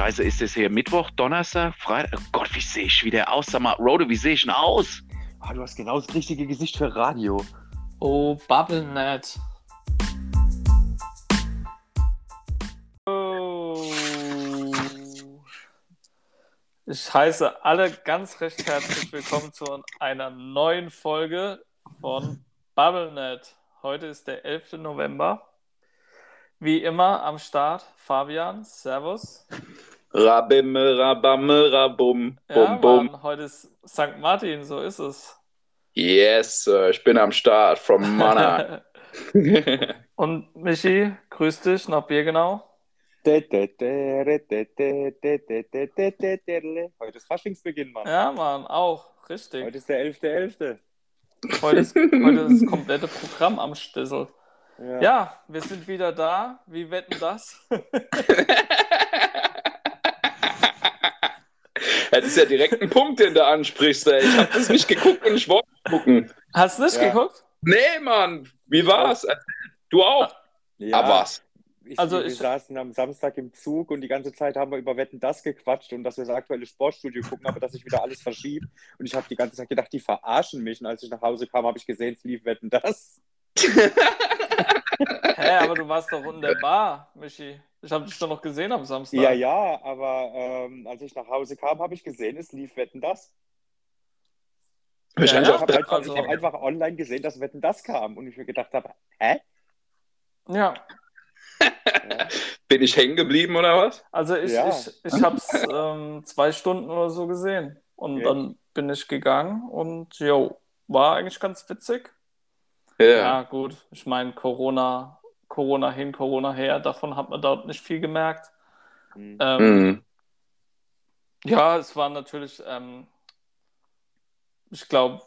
Scheiße, ist es hier Mittwoch, Donnerstag, Freitag? Oh Gott, wie sehe ich wieder aus? Sag mal, Rode, wie sehe ich denn aus? Ah, du hast genau das richtige Gesicht für Radio. Oh, BubbleNet. Oh. Ich heiße alle ganz recht herzlich willkommen zu einer neuen Folge von BubbleNet. Heute ist der 11. November. Wie immer am Start Fabian, Servus. Rabimme, rabamme, rabum, Ja, bum, bum. Mann, heute ist St. Martin, so ist es. Yes, Sir, ich bin am Start from Mana. Und Michi, grüß dich nach Birgenau. Heute ist Faschingsbeginn, Mann. Ja, Mann, auch, richtig. Heute ist der 11.11. Heute ist, heute ist das komplette Programm am Stissel. Ja. Ja, wir sind wieder da. Wie wetten das? Das ist ja direkt ein Punkt, den du ansprichst. Ey. Ich habe das nicht geguckt und ich wollte gucken. Hast du nicht Ja. geguckt? Nee, Mann, wie war's? Du auch? Ja, Aber was? Ich, Also wir ich- saßen am Samstag im Zug und die ganze Zeit haben wir über Wetten das gequatscht und dass wir das aktuelle Sportstudio gucken, aber dass sich wieder alles verschiebt. Und ich habe die ganze Zeit gedacht, die verarschen mich. Und als ich nach Hause kam, habe ich gesehen, es lief Wetten das. Hä, aber du warst doch in der Bar, Michi. Ich habe dich doch noch gesehen am Samstag. Ja, ja, aber ähm, als ich nach Hause kam, habe ich gesehen, es lief Wetten das. Wahrscheinlich Ja, Ich auch habe ja. einfach, Also- ich hab einfach online gesehen, dass Wetten das kam und ich mir gedacht habe, hä? Ja, Ja. Bin ich hängen geblieben oder was? also ich, Ja. ich, ich habe es ähm, zwei Stunden oder so gesehen. Und Okay. dann bin ich gegangen und jo, war eigentlich ganz witzig. Ja. Ja, gut. Ich meine, Corona, Corona hin, Corona her, davon hat man dort nicht viel gemerkt. Hm. Ähm, Mhm. Ja, es waren natürlich, ähm, ich glaube,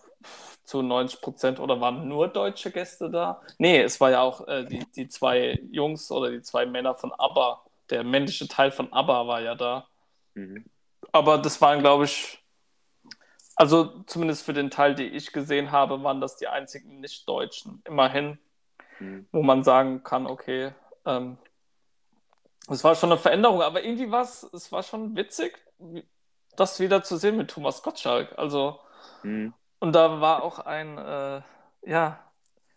zu 90 Prozent oder waren nur deutsche Gäste da? Nee, es war ja auch äh, die, die zwei Jungs oder die zwei Männer von ABBA. Der männliche Teil von ABBA war ja da. Mhm. Aber das waren, glaube ich, also zumindest für den Teil, den ich gesehen habe, waren das die einzigen Nicht-Deutschen. Immerhin, Mhm. wo man sagen kann, okay, ähm, es war schon eine Veränderung, aber irgendwie war es, es war schon witzig, das wieder zu sehen mit Thomas Gottschalk. Also, Mhm. und da war auch ein, äh, ja,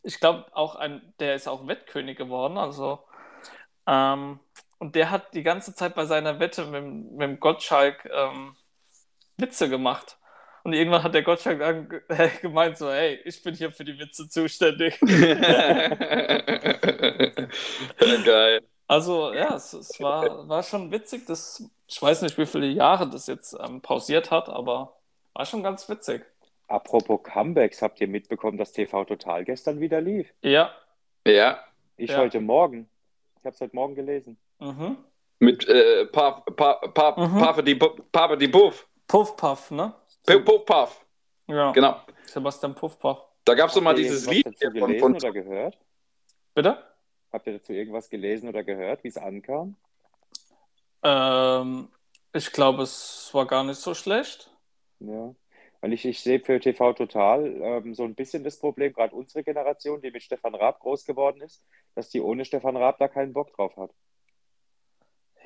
ich glaube auch ein, der ist auch Wettkönig geworden, also, ähm, und der hat die ganze Zeit bei seiner Wette mit, mit Gottschalk ähm, Witze gemacht. Und irgendwann hat der Gottschalk dann ge- gemeint, so, hey, ich bin hier für die Witze zuständig. Geil. Also ja, es, es war, war schon witzig. Das, ich weiß nicht, wie viele Jahre das jetzt ähm, pausiert hat, aber war schon ganz witzig. Apropos Comebacks, habt ihr mitbekommen, dass TV Total gestern wieder lief? Ja. Ja, Ich Ja. heute Morgen. Ich habe es heute Morgen gelesen. Mhm. mit äh, Paf, Paf, Paf, Mhm. Paf, die, Paf, die Puff. Puff Puff, ne? Puff, Puff, Puff. Ja. Genau. Sebastian Puff Puff. Da gab es doch mal Habt ihr dieses Lied dazu gelesen von oder gehört? Bitte? Habt ihr dazu irgendwas gelesen oder gehört, wie es ankam? Ähm, ich glaube, es war gar nicht so schlecht. Ja. Weil ich, ich sehe für TV Total ähm, so ein bisschen das Problem, gerade unsere Generation, die mit Stefan Raab groß geworden ist, dass die ohne Stefan Raab da keinen Bock drauf hat.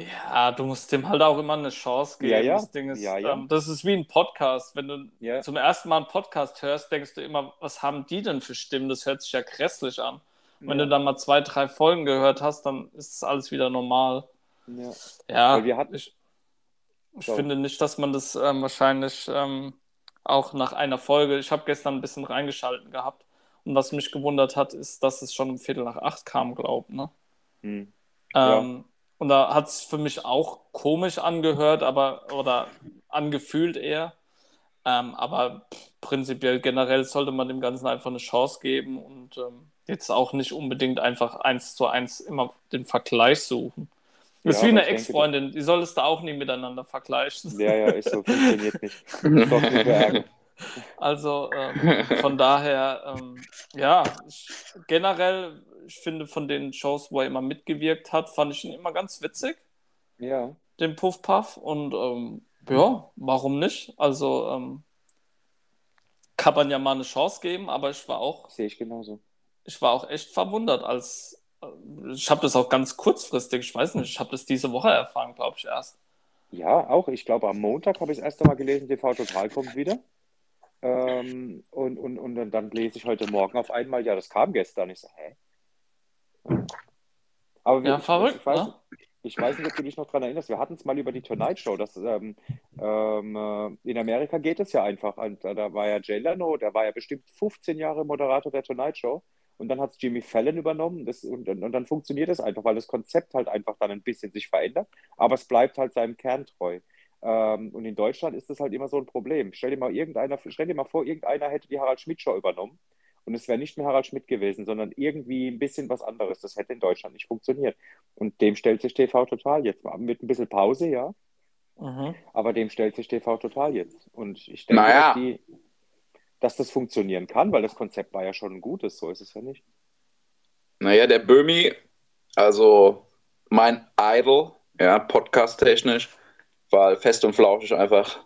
Ja, du musst dem halt auch immer eine Chance geben. Ja, ja. Das Ding ist, Ja, ja. Ähm, das ist wie ein Podcast. Wenn du Ja. zum ersten Mal einen Podcast hörst, denkst du immer, was haben die denn für Stimmen? Das hört sich ja grässlich an. Wenn du dann mal zwei, drei Folgen gehört hast, dann ist alles wieder normal. ja. Ja, wir hatten- ich, ich So. finde nicht, dass man das ähm, wahrscheinlich ähm, auch nach einer Folge, ich habe gestern ein bisschen reingeschalten gehabt und was mich gewundert hat, ist, dass es schon um Viertel nach acht kam, glaube ne? Hm. Ja. Ähm, und da hat es für mich auch komisch angehört, aber oder angefühlt eher. Ähm, aber prinzipiell generell sollte man dem Ganzen einfach eine Chance geben und ähm, jetzt auch nicht unbedingt einfach eins zu eins immer den Vergleich suchen. Das ist Ja, wie aber eine Ex-Freundin, die solltest du auch nie miteinander vergleichen. Ja, ja, ist so, funktioniert nicht. Ist Ärger. Also ähm, von daher, ähm, ja, ich, generell, ich finde von den Shows, wo er immer mitgewirkt hat, fand ich ihn immer ganz witzig. Ja. den Puff Puff und ähm, ja, warum nicht? Also ähm, kann man ja mal eine Chance geben, aber ich war auch, Sehe ich genauso. ich war auch echt verwundert, als äh, ich habe das auch ganz kurzfristig, ich weiß nicht, ich habe das diese Woche erfahren, glaube ich erst. Ja, auch. Ich glaube, am Montag habe ich das erste Mal gelesen, TV Total kommt wieder. Ähm, und, und, und dann, dann lese ich heute Morgen auf einmal, ja, das kam gestern. Ich so, hä? Aber Ja, ich, verrückt, ich, weiß, ne? ich weiß nicht, ob du dich noch daran erinnerst. Wir hatten es mal über die Tonight Show. Das, ähm, ähm, äh, in Amerika geht es ja einfach. Und da, war ja Jay Leno, der war ja bestimmt 15 Jahre Moderator der Tonight Show. Und dann hat es Jimmy Fallon übernommen. Das, und, und, und dann funktioniert es einfach, weil das Konzept halt einfach dann ein bisschen sich verändert. Aber es bleibt halt seinem Kern treu. Ähm, und in Deutschland ist das halt immer so ein Problem. Stell dir mal irgendeiner, stell dir mal vor, irgendeiner hätte die Harald Schmidt Show übernommen. Und es wäre nicht mehr Harald Schmidt gewesen, sondern irgendwie ein bisschen was anderes. Das hätte in Deutschland nicht funktioniert. Und dem stellt sich TV Total jetzt mal. Mit ein bisschen Pause, ja. Mhm. Aber dem stellt sich TV Total jetzt. Und ich denke, Naja. dass, die, dass das funktionieren kann, weil das Konzept war ja schon ein gutes. So ist es ja nicht. Naja, der Böhmi, also mein Idol, ja, podcast-technisch, weil fest und flauschig einfach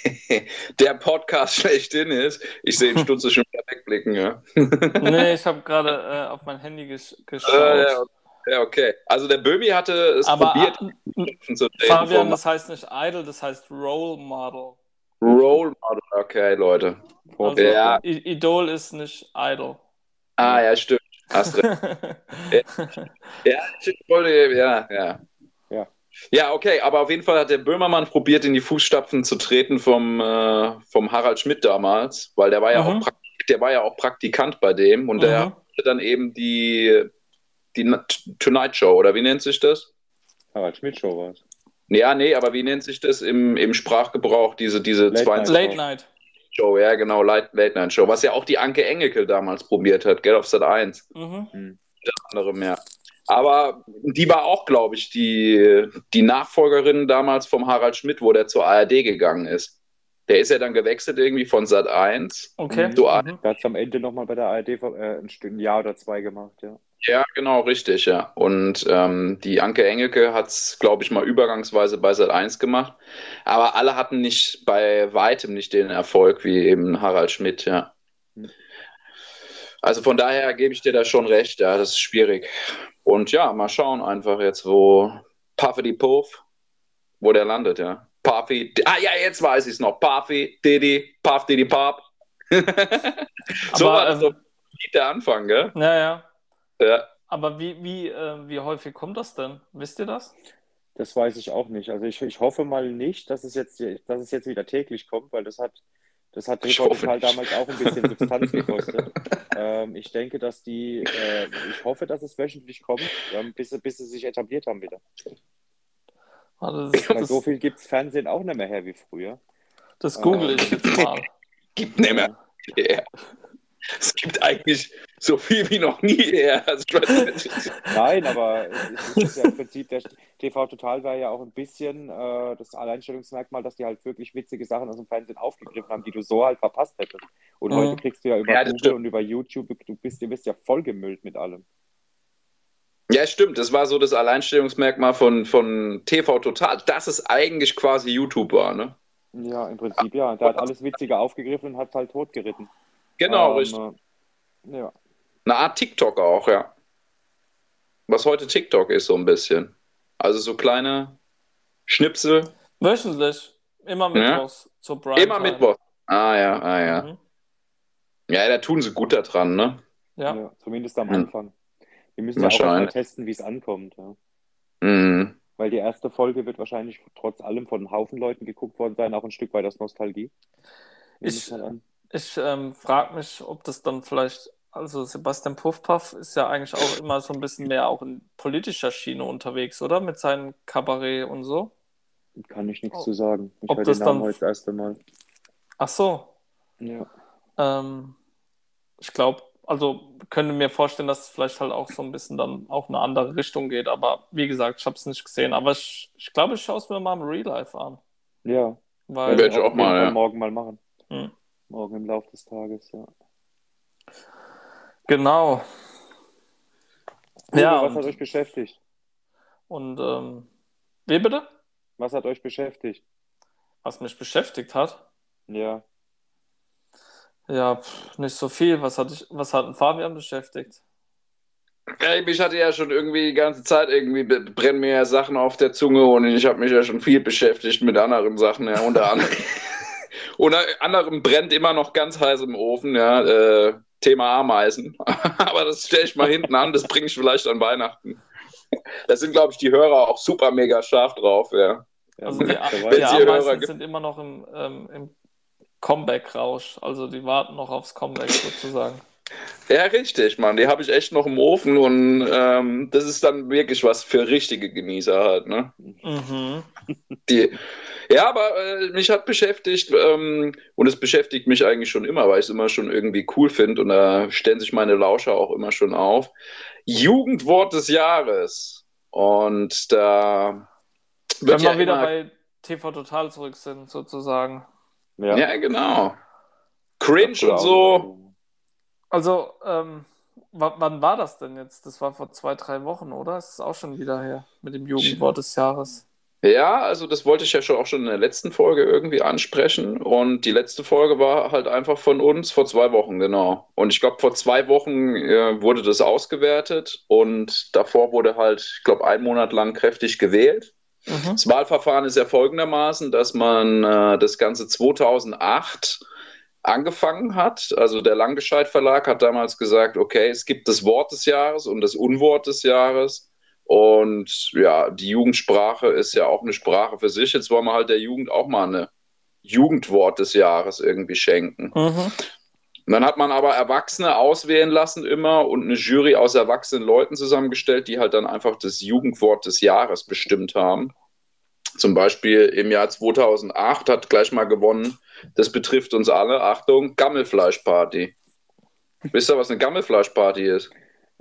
der Podcast schlechthin ist. Ich sehe ihn Stutze schon wieder wegblicken, ja. Nee, ich habe gerade äh, auf mein Handy gesch geschaut. Äh, ja, ja, okay. Also der Böhmi hatte es Aber probiert, äh, zu treten Fabian, das heißt nicht Idol, das heißt Role Model. Role Model. Okay, Leute. Also Ja. Idol ist nicht Idol. Ah, ja, stimmt. Hast recht. Ja, ich wollte, ja, ja. Ja. Ja, okay, aber auf jeden Fall hat der Böhmermann probiert, in die Fußstapfen zu treten vom, äh, vom Harald Schmidt damals, weil der war ja Mhm. auch Praktik, der war ja auch Praktikant bei dem und der Mhm. hatte dann eben die, die Tonight Show, oder wie nennt sich das? Harald Schmidt Show war es. Ja, nee, aber wie nennt sich das im, im Sprachgebrauch, diese, diese Late 22 Late Night. Show, ja, genau, Late, Late Night Show, was ja auch die Anke Engelke damals probiert hat, gell, auf Sat 1. Mhm. andere mehr. Aber die war auch, glaube ich, die, die Nachfolgerin damals vom Harald Schmidt, wo der zur ARD gegangen ist. Der ist ja dann gewechselt irgendwie von Sat 1. Okay. Du- Mhm. Da hat es am Ende nochmal bei der ARD äh, ein, Stück, ein Jahr oder zwei gemacht, ja. Ja, genau, richtig, ja. Und ähm, die Anke Engelke hat es, glaube ich, mal übergangsweise bei Sat 1 gemacht. Aber alle hatten nicht bei weitem nicht den Erfolg wie eben Harald Schmidt, ja. Mhm. Also von daher gebe ich dir da schon recht, ja, das ist schwierig. Und ja, mal schauen einfach jetzt, wo Puffy Puff, wo der landet, ja. Puffy, ah ja, jetzt weiß ich es noch. Puffy, Diddy, Puff, Diddy, Pop. so Aber, war das ähm, so der Anfang, gell? Ja, ja. Ja. Aber wie, wie, äh, wie häufig kommt das denn? Wisst ihr das? Das weiß ich auch nicht. Also ich, ich hoffe mal nicht, dass es jetzt, dass es jetzt wieder täglich kommt, weil das hat, das hat Ich TV hoffe Total nicht. damals auch ein bisschen Substanz gekostet. ähm, ich denke, dass die, äh, ich hoffe, dass es wöchentlich kommt, ähm, bis, sie- bis sie sich etabliert haben wieder. Also das, so das, viel gibt es Fernsehen auch nicht mehr her wie früher. das google ich jetzt mal. Gibt nicht mehr. Ja. Es gibt eigentlich so viel wie noch nie her. Also. Nein, aber es ist ja im Prinzip, der TV Total war ja auch ein bisschen äh, das Alleinstellungsmerkmal, dass die halt wirklich witzige Sachen aus dem Fernsehen aufgegriffen haben, die du so halt verpasst hättest. Und Mhm. heute kriegst du ja über Ja, Google stimmt. und über YouTube, du bist, du bist ja vollgemüllt mit allem. ja, stimmt. Das war so das Alleinstellungsmerkmal von, von TV Total, dass es eigentlich quasi YouTube war. Ne? Ja, im Prinzip ja. Der hat alles Witzige aufgegriffen und hat halt totgeritten. Genau, Ähm, richtig. äh, Ja. Eine Art TikTok auch, ja. Was heute TikTok ist, so ein bisschen. Also so kleine Schnipsel. Wöchentlich. Immer mittwochs zur Prime Immer Mittwoch. Ah ja, ah ja. Mhm. Ja, da tun sie gut daran, ne? Ja. Ja. zumindest am Hm. Anfang. Wir müssen ja auch erstmal testen, wie es ankommt. Ja. Mhm. Weil die erste Folge wird wahrscheinlich trotz allem von einem Haufen Leuten geguckt worden sein, auch ein Stück weit aus Nostalgie. Nehme Ich- mal an. Ich ähm, frage mich, ob das dann vielleicht, also Sebastian Puffpaff ist ja eigentlich auch immer so ein bisschen mehr auch in politischer Schiene unterwegs, oder? Mit seinem Kabarett und so. Kann ich nichts Ob- zu sagen. Ich ob höre das den Namen dann- heute das erste Mal. Ach so. Ja. Ähm, ich glaube, also könnte mir vorstellen, dass es vielleicht halt auch so ein bisschen dann auch in eine andere Richtung geht. Aber wie gesagt, ich habe es nicht gesehen. Aber ich, ich glaube, ich schaue es mir mal im Real Life an. Ja, Weil, Werd ich auch mal, ja. morgen mal machen. Hm. Morgen im Laufe des Tages, ja. Genau. Uwe, Ja, was hat und, euch beschäftigt? und ähm, wie bitte? Was hat euch beschäftigt? Was mich beschäftigt hat? Ja, Ja, pff, nicht so viel. Was hat, ich, was hat ein Fabian beschäftigt? Ja, mich hatte ja schon irgendwie die ganze Zeit irgendwie brennen mir ja Sachen auf der Zunge und ich habe mich ja schon viel beschäftigt mit anderen Sachen, ja, unter anderem. unter anderem brennt immer noch ganz heiß im Ofen, ja, äh, Thema Ameisen. Aber das stelle ich mal hinten an, das bringe ich vielleicht an Weihnachten. Da sind, glaube ich, die Hörer auch super mega scharf drauf, ja. Also die, die Ameisen sind immer noch im, ähm, im Comeback-Rausch. Also die warten noch aufs Comeback sozusagen. Ja, richtig, Mann. Die habe ich echt noch im Ofen und ähm, das ist dann wirklich was für richtige Genießer halt, ne? Mhm. Die, ja, aber äh, mich hat beschäftigt ähm, und es beschäftigt mich eigentlich schon immer, weil ich es immer schon irgendwie cool finde und da stellen sich meine Lauscher auch immer schon auf. Jugendwort des Jahres. Und da Wenn wir ja wieder bei TV Total zurück sind, sozusagen. Ja, ja genau. Cringe und so. Also, ähm, wann war das denn jetzt? Das war vor zwei, drei Wochen, oder? Das ist auch schon wieder her mit dem Jugendwort des Jahres. Ja, also das wollte ich ja schon auch schon in der letzten Folge irgendwie ansprechen. Und die letzte Folge war halt einfach von uns vor zwei Wochen, genau. Und ich glaube, vor zwei Wochen äh, wurde das ausgewertet und davor wurde halt, ich glaube, ein Monat lang kräftig gewählt. Mhm. Das Wahlverfahren ist ja folgendermaßen, dass man äh, das Ganze 2008 angefangen hat. Also der Langgescheid Verlag hat damals gesagt, okay, es gibt das Wort des Jahres und das Unwort des Jahres. Und ja, die Jugendsprache ist ja auch eine Sprache für sich. Jetzt wollen wir halt der Jugend auch mal eine Jugendwort des Jahres irgendwie schenken. Mhm. Und dann hat man aber Erwachsene auswählen lassen immer und eine Jury aus erwachsenen Leuten zusammengestellt, die halt dann einfach das Jugendwort des Jahres bestimmt haben. Zum Beispiel im Jahr 2008 hat gleich mal gewonnen, das betrifft uns alle, Achtung, Gammelfleischparty. Wisst ihr, was eine Gammelfleischparty ist?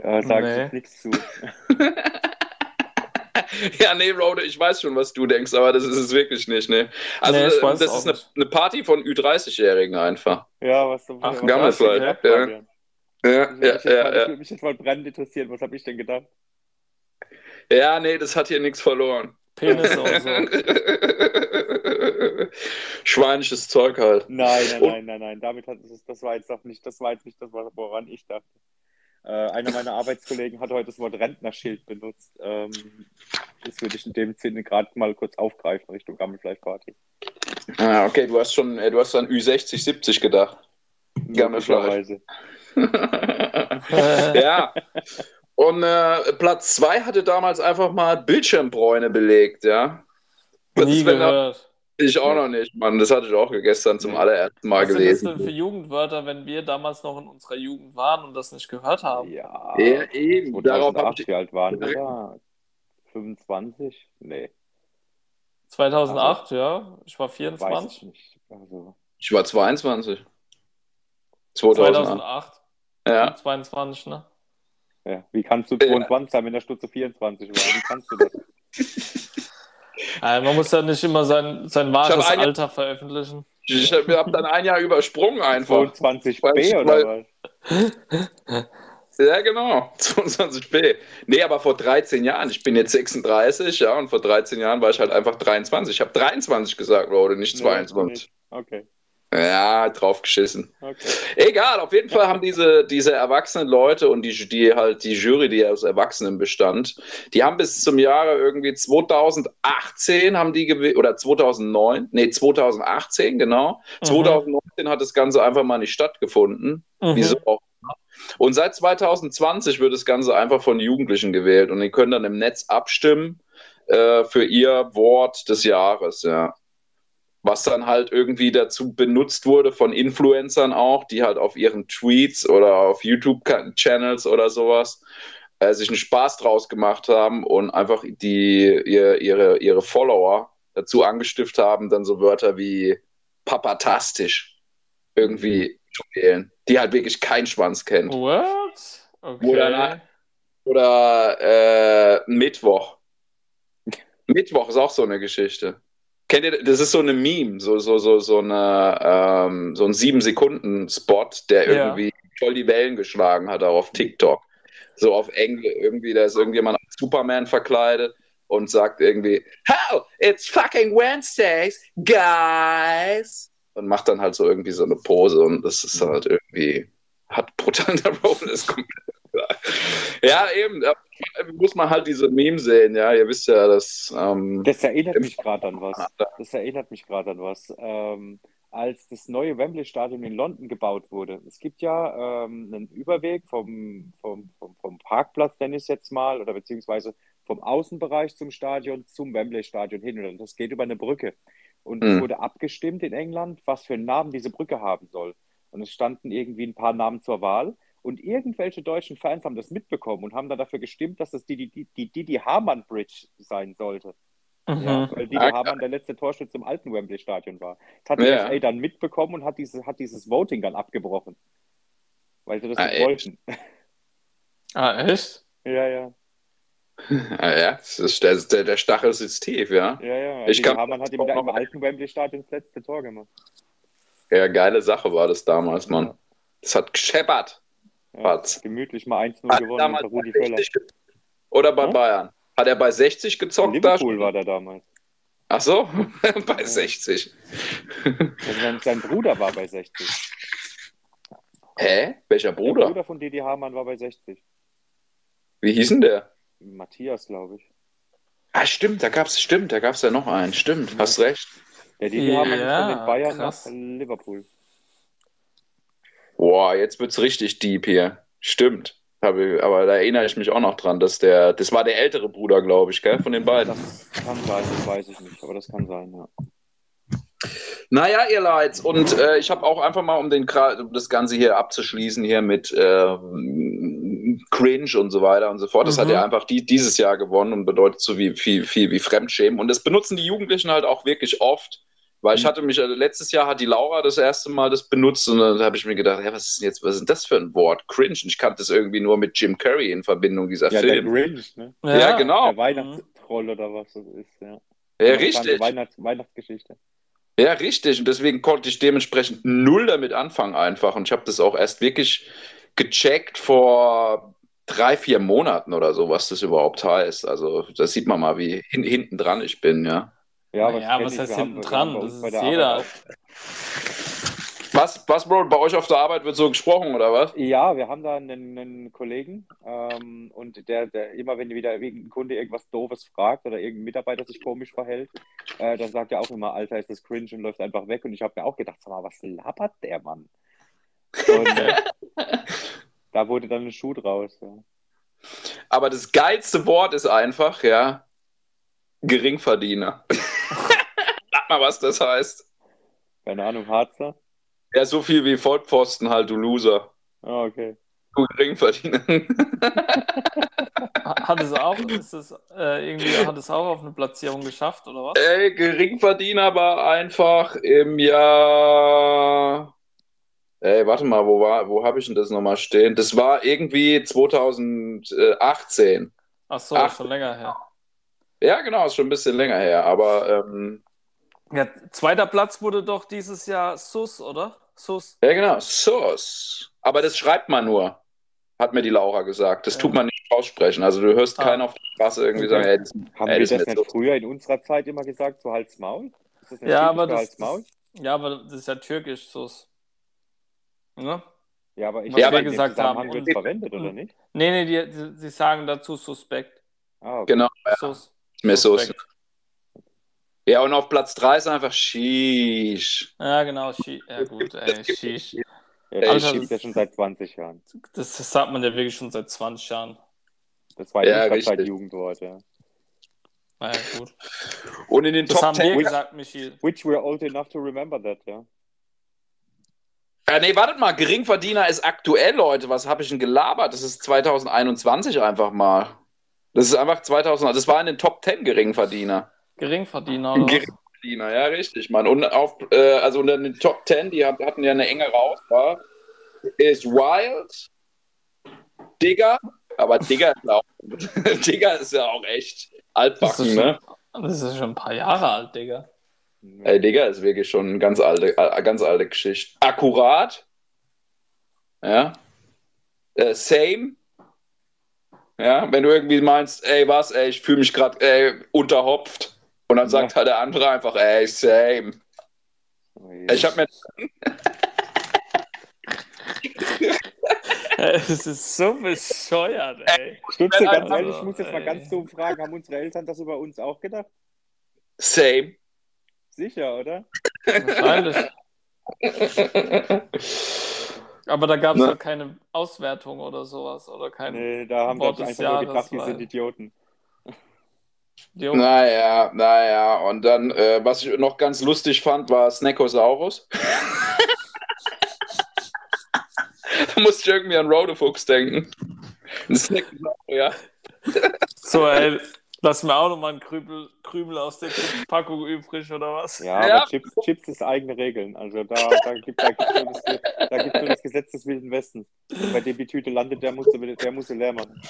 Ja, sag nee. nichts zu. ja, nee, Rode, ich weiß schon, was du denkst, aber das ist es wirklich nicht, ne? Also, nee, das ist eine, eine, Party von Ü30-Jährigen einfach. Ja, was du Ach, Gammelfleisch. Ja, ja, ja. Ja, ja, ja, ja. mich jetzt mal brennend interessieren, was habe ich denn gedacht? Ja, nee, das hat hier nichts verloren. Penis und so. Schweinisches Zeug halt. Nein, nein, nein, nein, nein. Damit hat das, das war jetzt noch nicht, das war jetzt nicht das, woran ich dachte. Äh, einer meiner Arbeitskollegen hat heute das Wort Rentnerschild benutzt. Ähm, das würde ich in dem Sinne gerade mal kurz aufgreifen Richtung Gammelfleischparty. Ah, okay, du hast schon, du hast an Ü60, 70 gedacht. Gammelfleisch. ja. Und äh, Platz 2 hatte damals einfach mal Bildschirmbräune belegt, ja. Nie gehört. Ich auch noch nicht, Mann. Das hatte ich auch gestern zum allerersten Mal Was gelesen. Was sind das denn für Jugendwörter, wenn wir damals noch in unserer Jugend waren und das nicht gehört haben? Ja, ja eben. Darauf habe ich. Wie alt waren wir da? 25? Nee. 2008, also, ja. Ich war 24. Ich, nicht. Also. ich war 22. 2008. 2008. Ja. 22, ne? Ja. Wie kannst du 22 sein, wenn der Stutze 24 war? Wie kannst du das? Also man muss ja nicht immer sein, sein wahres Alter Jahr, veröffentlichen. Ich habe dann ein Jahr übersprungen einfach. 22b oder was? Ja, genau. 22b. Nee, aber vor 13 Jahren. Ich bin jetzt 36, ja, und vor 13 Jahren war ich halt einfach 23. Ich habe 23 gesagt, Leute, nicht 22. Okay. Ja, drauf geschissen. Okay. Egal, auf jeden Fall haben diese, diese erwachsenen Leute und die, die halt die Jury, die aus Erwachsenen bestand, die haben bis zum Jahre irgendwie 2018 haben die oder 2009, nee, 2018, genau. Mhm. 2019 hat das Ganze einfach mal nicht stattgefunden. Mhm. Wieso auch und seit 2020 wird das Ganze einfach von Jugendlichen gewählt und die können dann im Netz abstimmen äh, für ihr Wort des Jahres, ja was dann halt irgendwie dazu benutzt wurde von Influencern auch, die halt auf ihren Tweets oder auf YouTube-Channels oder sowas äh, sich einen Spaß draus gemacht haben und einfach die, ihr, ihre, ihre Follower dazu angestiftet haben, dann so Wörter wie papatastisch irgendwie zu wählen, die halt wirklich keinen Schwanz kennt. What? Okay. Oder, oder äh, Mittwoch. Mittwoch ist auch so eine Geschichte. Kennt ihr, das ist so eine Meme, so, so, so, so, eine, ähm, so ein sieben-Sekunden-Spot, der ja. irgendwie voll die Wellen geschlagen hat, auch auf TikTok. So auf Englisch, irgendwie, da ist irgendjemand als Superman verkleidet und sagt irgendwie, How, it's fucking Wednesdays, guys! Und macht dann halt so irgendwie so eine Pose und das ist halt irgendwie, hat brutal der Roll ist komplett ja, eben. Muss man halt diese Meme sehen, ja. Ihr wisst ja, dass. Ähm, Das erinnert mich gerade an was. Das erinnert mich gerade an was. Ähm, als das neue Wembley-Stadion in London gebaut wurde. Es gibt ja ähm, einen Überweg vom, vom, vom, vom Parkplatz, nenne ich es jetzt mal, oder beziehungsweise vom Außenbereich zum Stadion zum Wembley-Stadion hin. Und das geht über eine Brücke. Und es Mhm. wurde abgestimmt in England, was für einen Namen diese Brücke haben soll. Und es standen irgendwie ein paar Namen zur Wahl. Und irgendwelche deutschen Fans haben das mitbekommen und haben dann dafür gestimmt, dass es die, die, die, die Didi Hamann Bridge sein sollte. Mhm. Ja, weil Didi Ah, Hamann der letzte Torschütze im alten Wembley-Stadion war. Das hat die Ja. FA dann mitbekommen und hat, diese, hat dieses Voting dann abgebrochen. Weil sie das Ah, nicht echt? wollten. Ah, echt? Ja, ja. ja, ja, das ist, der, der, der Stachel sitzt tief, ja. ja, ja. Ich Didi kann- Hamann hat ihm da im alten Wembley-Stadion das letzte Tor gemacht. Ja, geile Sache war das damals, Mann. Das hat gescheppert. Ja, gemütlich mal 1-0 Hat er gewonnen unter Rudi Völler. 60 ge- Oder bei Hm? Bayern? Hat er bei 60 gezockt? Liverpool da? war der damals. Ach so, bei 60. Also sein, sein Bruder war bei 60. Hä? Welcher Der Bruder? Bruder von Didi Hamann war bei 60. Wie hieß denn der? Matthias, glaube ich. Ah, stimmt, da gab's, stimmt, da gab's ja noch einen. Stimmt, hast recht. Der Didi Ja, Hamann ist von den Bayern krass. nach Liverpool. Boah, jetzt wird's richtig deep hier. Stimmt. Ich, aber da erinnere ich mich auch noch dran, dass der, das war der ältere Bruder, glaube ich, gell, von den beiden. Das kann sein, das weiß ich nicht, aber das kann sein, ja. Naja, ihr Leids, und äh, ich habe auch einfach mal, um, den, um das Ganze hier abzuschließen, hier mit äh, Cringe und so weiter und so fort. Das Mhm. hat er einfach die, dieses Jahr gewonnen und bedeutet so wie, viel, viel wie Fremdschämen. Und das benutzen die Jugendlichen halt auch wirklich oft. Weil ich Mhm. hatte mich, äh, letztes Jahr hat die Laura das erste Mal das benutzt und dann habe ich mir gedacht, ja, was ist denn jetzt, was ist denn das für ein Wort? Cringe. Und ich kannte das irgendwie nur mit Jim Carrey in Verbindung, dieser Ja, der Film. Grinch, ne? Ja, genau. Der Weihnachtstroll oder was das ist, ja. Ja, Eine richtig. Weihnachts Weihnachtsgeschichte. Ja, richtig. Und deswegen konnte ich dementsprechend null damit anfangen einfach. Und ich habe das auch erst wirklich gecheckt vor drei, vier Monaten oder so, was das überhaupt heißt. Also da sieht man mal, wie hin, hinten dran ich bin, ja. Ja, aber Ja, das was heißt hinten dran? Das ist der jeder. Was, was, Bro, bei euch auf der Arbeit wird so gesprochen, oder was? Ja, wir haben da einen, einen Kollegen ähm, und der, der immer, wenn wieder irgendein Kunde irgendwas Doofes fragt oder irgendein Mitarbeiter sich komisch verhält, äh, dann sagt er auch immer, Alter, ist das cringe und läuft einfach weg. Und ich habe mir auch gedacht, sag mal, was labert der Mann? Und äh, da wurde dann ein Schuh draus. Ja. Aber das geilste Wort ist einfach, ja, Geringverdiener. Sag mal, was das heißt. Keine Ahnung, Harzer? Ja, so viel wie Vollpfosten halt, du Loser. Ah, okay. Du Geringverdiener. Hat es auch, ist es, äh, irgendwie, hat es auch auf eine Platzierung geschafft, oder was? Ey, Geringverdiener war einfach im Jahr. Ey, warte mal, wo war, wo habe ich denn das nochmal stehen? Das war irgendwie 2018. Ach so, Ach. schon länger her. Ja, genau, ist schon ein bisschen länger her, aber ähm, Ja, zweiter Platz wurde doch dieses Jahr Sus, oder? Sus. ja, genau, Sus. Aber das schreibt man nur, hat mir die Laura gesagt. Das Ja. tut man nicht aussprechen. Also du hörst Ah. keinen auf der Straße irgendwie Okay. sagen, ey, das, Haben Ey, wir das nicht so. früher in unserer Zeit immer gesagt, so Hals Maul? Ist das nicht Ja, aber das, das, ja, aber das ist ja türkisch, Sus. Ne? Ja, aber ich wir in dem gesagt Zusammenhang haben. wird Und- verwendet, oder und- nicht? Nee, nee, die, die, sie sagen dazu suspekt. Ah, okay. genau, Sus. Suspekt. Ja, und auf Platz 3 ist einfach Sheesh. Ja, genau. Shi ja, gut, ey, Shish. Ja, Ey, das Alter, gibt ja schon seit 20 Jahren. Das, das sagt man ja wirklich schon seit 20 Jahren. Das war Ja, richtig. Jugendwort, ja. Naja, gut. Und in den Das Top haben wir 10. gesagt, Michi. Which we're old enough to remember that, ja. Ja, nee, wartet mal, Geringverdiener ist aktuell, Leute. Was habe ich denn gelabert? Das ist 2021 einfach mal. Das ist einfach 2000, das war in den Top 10 Geringverdiener. Geringverdiener, oder? Geringverdiener, ja, richtig, Mann. Und auf, äh, also unter den Top 10, die hat- hatten ja eine engere Auswahl, ist Wild, Digger, aber Digger ist ja auch, Digger ist ja auch echt Das altbacken, ist, ne? das ist schon ein paar Jahre alt, Digga. Ey, Digga, ist wirklich schon eine ganz alte, äh, ganz alte Geschichte. Akkurat. Ja. Äh, same. Ja, wenn du irgendwie meinst, ey, was, ey, ich fühle mich gerade unterhopft. Und dann sagt Ja. halt der andere einfach, ey, same. Oh. Ich habe mir. Es ist so bescheuert, ey. Stutze, ganz Also, ehrlich, ich muss jetzt mal ey. ganz dumm fragen, haben unsere Eltern das über uns auch gedacht? Same. Sicher, oder? Wahrscheinlich. Aber da gab es Ne. halt keine Auswertung oder sowas. Oder kein. Nee, da haben Wort wir einfach nur Jahres, gedacht, wir weil- sind Idioten. Naja, naja. Und dann, äh, was ich noch ganz lustig fand, war Snackosaurus. da musste ich irgendwie an Rodefuchs denken. Ein Snackosaurus, ja. So, ey, lass mir auch nochmal einen Krümel, Krümel aus der Packung übrig, oder was? Ja, Ja. aber Chips, Chips ist eigene Regeln. Also da, da gibt es da gibt's so, das- Gesetz des Wilden Westens. Bei dem die Tüte landet, der muss, sie- der muss sie leer machen.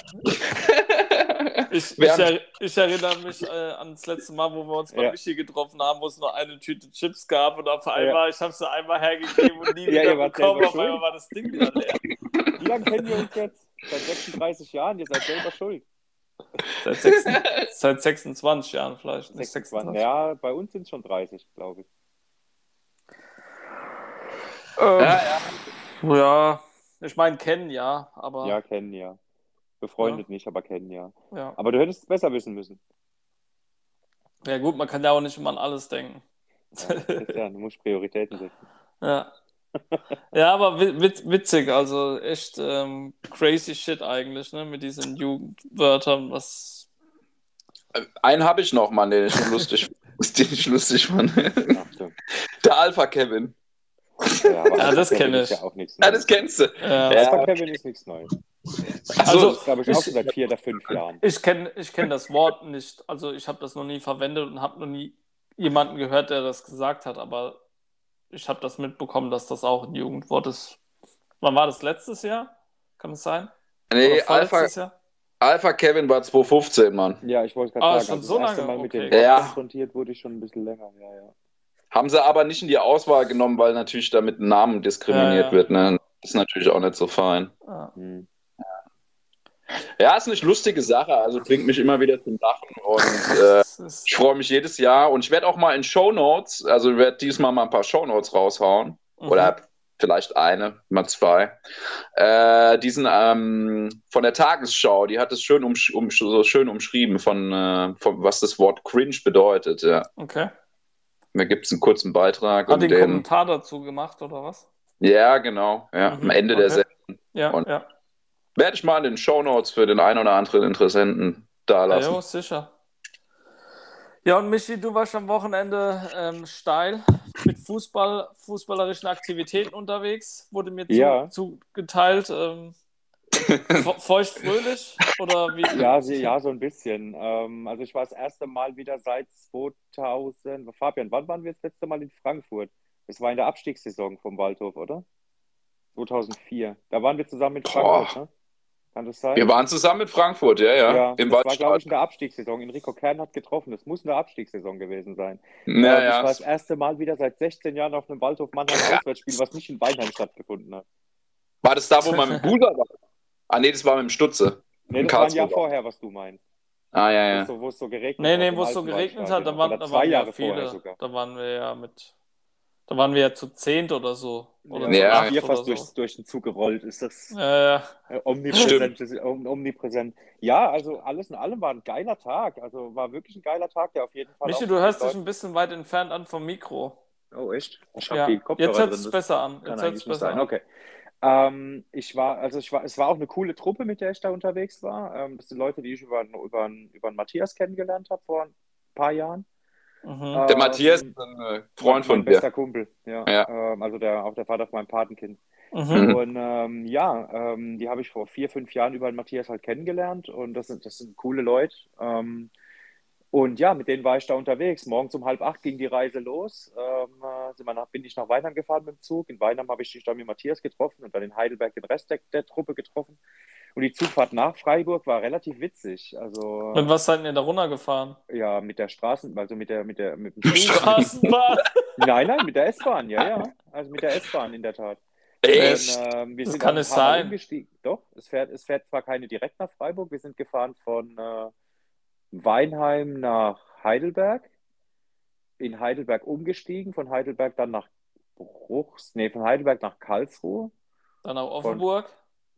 Ich, ich, er, ich erinnere mich äh, an das letzte Mal, wo wir uns bei Ja. Michi getroffen haben, wo es nur eine Tüte Chips gab und auf einmal, ich habe sie einmal hergegeben und nie Ja, wieder wart bekommen. Auf einmal war das Ding wieder leer. Wie lange kennen wir uns jetzt? Seit 36 Jahren, ihr seid selber schuld. Seit, sechs, seit 26 Jahren vielleicht. Nicht 26. 26. Ja, bei uns sind es schon 30, glaube ich. Ähm, Ja, ja, ja. ich meine, kennen ja, aber Ja, kennen ja. Befreundet nicht, aber kennen ja. ja. Aber du hättest es besser wissen müssen. Ja, gut, man kann ja auch nicht immer an alles denken. Ja, ja, du musst Prioritäten setzen. Ja. Ja, aber wi- wit witzig, also echt ähm, crazy shit eigentlich, ne, mit diesen Jugendwörtern, was. Einen habe ich noch, Mann, den ich lustig, den ich lustig fand. Der Alpha Kevin. Ja, Ja, das Alpha kenn Kevin ist ich. Ja, auch nichts Ja, das kennst du. Äh, Ja. Alpha Kevin ist nichts Neues. Also, ist, glaube ich, auch ich- schon seit vier oder fünf Jahren. Ich kenne ich kenn das Wort nicht, also ich habe das noch nie verwendet und habe noch nie jemanden gehört, der das gesagt hat, aber ich habe das mitbekommen, dass das auch ein Jugendwort ist. Wann war das letztes Jahr? Kann es sein? Nee, Alpha, Jahr? Alpha Kevin war 2015, Mann. Ja, ich wollte Ah, gerade schon sagen, so also das erste lange? Mal mit Okay. dem Ja. konfrontiert wurde ich schon ein bisschen länger. Ja, ja. Haben sie aber nicht in die Auswahl genommen, weil natürlich da mit Namen diskriminiert Ja, ja. wird. Ne? Das ist natürlich auch nicht so fein. Ja. Hm. Ja, ist eine lustige Sache. Also bringt mich immer wieder zum Lachen. Und äh, ich freue mich jedes Jahr. Und ich werde auch mal in Shownotes, also ich werde diesmal mal ein paar Shownotes raushauen. mhm. Oder vielleicht eine, mal zwei. Äh, diesen ähm, von der Tagesschau, die hat es schön, umsch um, so schön umschrieben, von, äh, von was das Wort cringe bedeutet. Ja. Okay. Da gibt es einen kurzen Beitrag. Hat und den den, Kommentar dazu gemacht, oder was? ja, genau. Ja, Mhm, Am Ende der okay. Sendung. Ja, Und- ja. Werde ich mal in den Shownotes für den einen oder anderen Interessenten da Ja, lassen. jo, sicher. Ja, und Michi, du warst am Wochenende ähm, steil mit Fußball, fußballerischen Aktivitäten unterwegs, wurde mir zu, Ja. zugeteilt. Ähm, fe- feucht fröhlich oder wie? Ja, sie, ja, so ein bisschen. Ähm, also ich war das erste Mal wieder seit 2000. Fabian, wann waren wir das letzte Mal in Frankfurt? Das war in der Abstiegssaison vom Waldhof, oder? 2004. Da waren wir zusammen mit Boah. Frankfurt, ne? Kann das sein? Wir waren zusammen mit Frankfurt, ja, ja. ja, Im das war, glaube ich, in der Abstiegssaison. Enrico Kern hat getroffen. Das muss in der Abstiegssaison gewesen sein. Ja, Ähm, Ich war ja. das erste Mal wieder seit 16 Jahren auf einem Waldhof Mannheim Auswärtsspiel, was nicht in Weinheim stattgefunden hat. War das da, wo man mit Buser war? Ah, nee, das war mit dem Stutze. Nee, das war ein Jahr vorher, was du meinst. Ah, ja, Wo ja. es so, wo es so geregnet Nee, hat. nee, im wo es so geregnet hat, da waren, da zwei waren ja Jahre vorher viele. sogar. Da waren wir ja mit, da waren wir ja zu zehnt oder so. Oder Ja, hier oder fast so. durch, durch den Zug gerollt. Ist das äh, omnipräsent, ist, om, omnipräsent? Ja, also alles in allem war ein geiler Tag. Also war wirklich ein geiler Tag, der auf jeden Fall. Michi, du hörst dich ein bisschen weit entfernt an vom Mikro. Oh, echt? Ich hab Ja, die Kopfhörer jetzt hört es besser an. Jetzt hört es besser sein. an. Okay. Ähm, ich war, also ich war, es war auch eine coole Truppe, mit der ich da unterwegs war. Ähm, das sind Leute, die ich über, über, über Matthias kennengelernt habe vor ein paar Jahren. Mhm. Der Ähm, Matthias ist ein äh, Freund von mein dir. bester Kumpel, ja. Ja. Ähm, also der, auch der Vater von meinem Patenkind. Mhm. Mhm. Und ähm, ja, ähm, die habe ich vor vier, fünf Jahren über den Matthias halt kennengelernt und das sind, das sind coole Leute. Ähm, und ja, mit denen war ich da unterwegs. Morgens um halb acht ging die Reise los. Ähm, äh, sind wir nach, bin ich nach Weinheim gefahren mit dem Zug. In Weinheim habe ich dann mit Matthias getroffen und dann in Heidelberg den Rest der, der Truppe getroffen. Und die Zugfahrt nach Freiburg war relativ witzig. Also Mit was seid ihr da runtergefahren? ja, mit der Straßen, also mit der, mit der, mit dem Zug. Straßenbahn. Nein, nein, mit der S-Bahn, ja, ja. Also mit der S-Bahn in der Tat. Echt? Und, ähm, wir Das sind kann es sein. Doch, es fährt, es fährt zwar keine direkt nach Freiburg, wir sind gefahren von äh, Weinheim nach Heidelberg, in Heidelberg umgestiegen, von Heidelberg dann nach Bruchs, nee, von Heidelberg nach Karlsruhe, Dann nach Offenburg.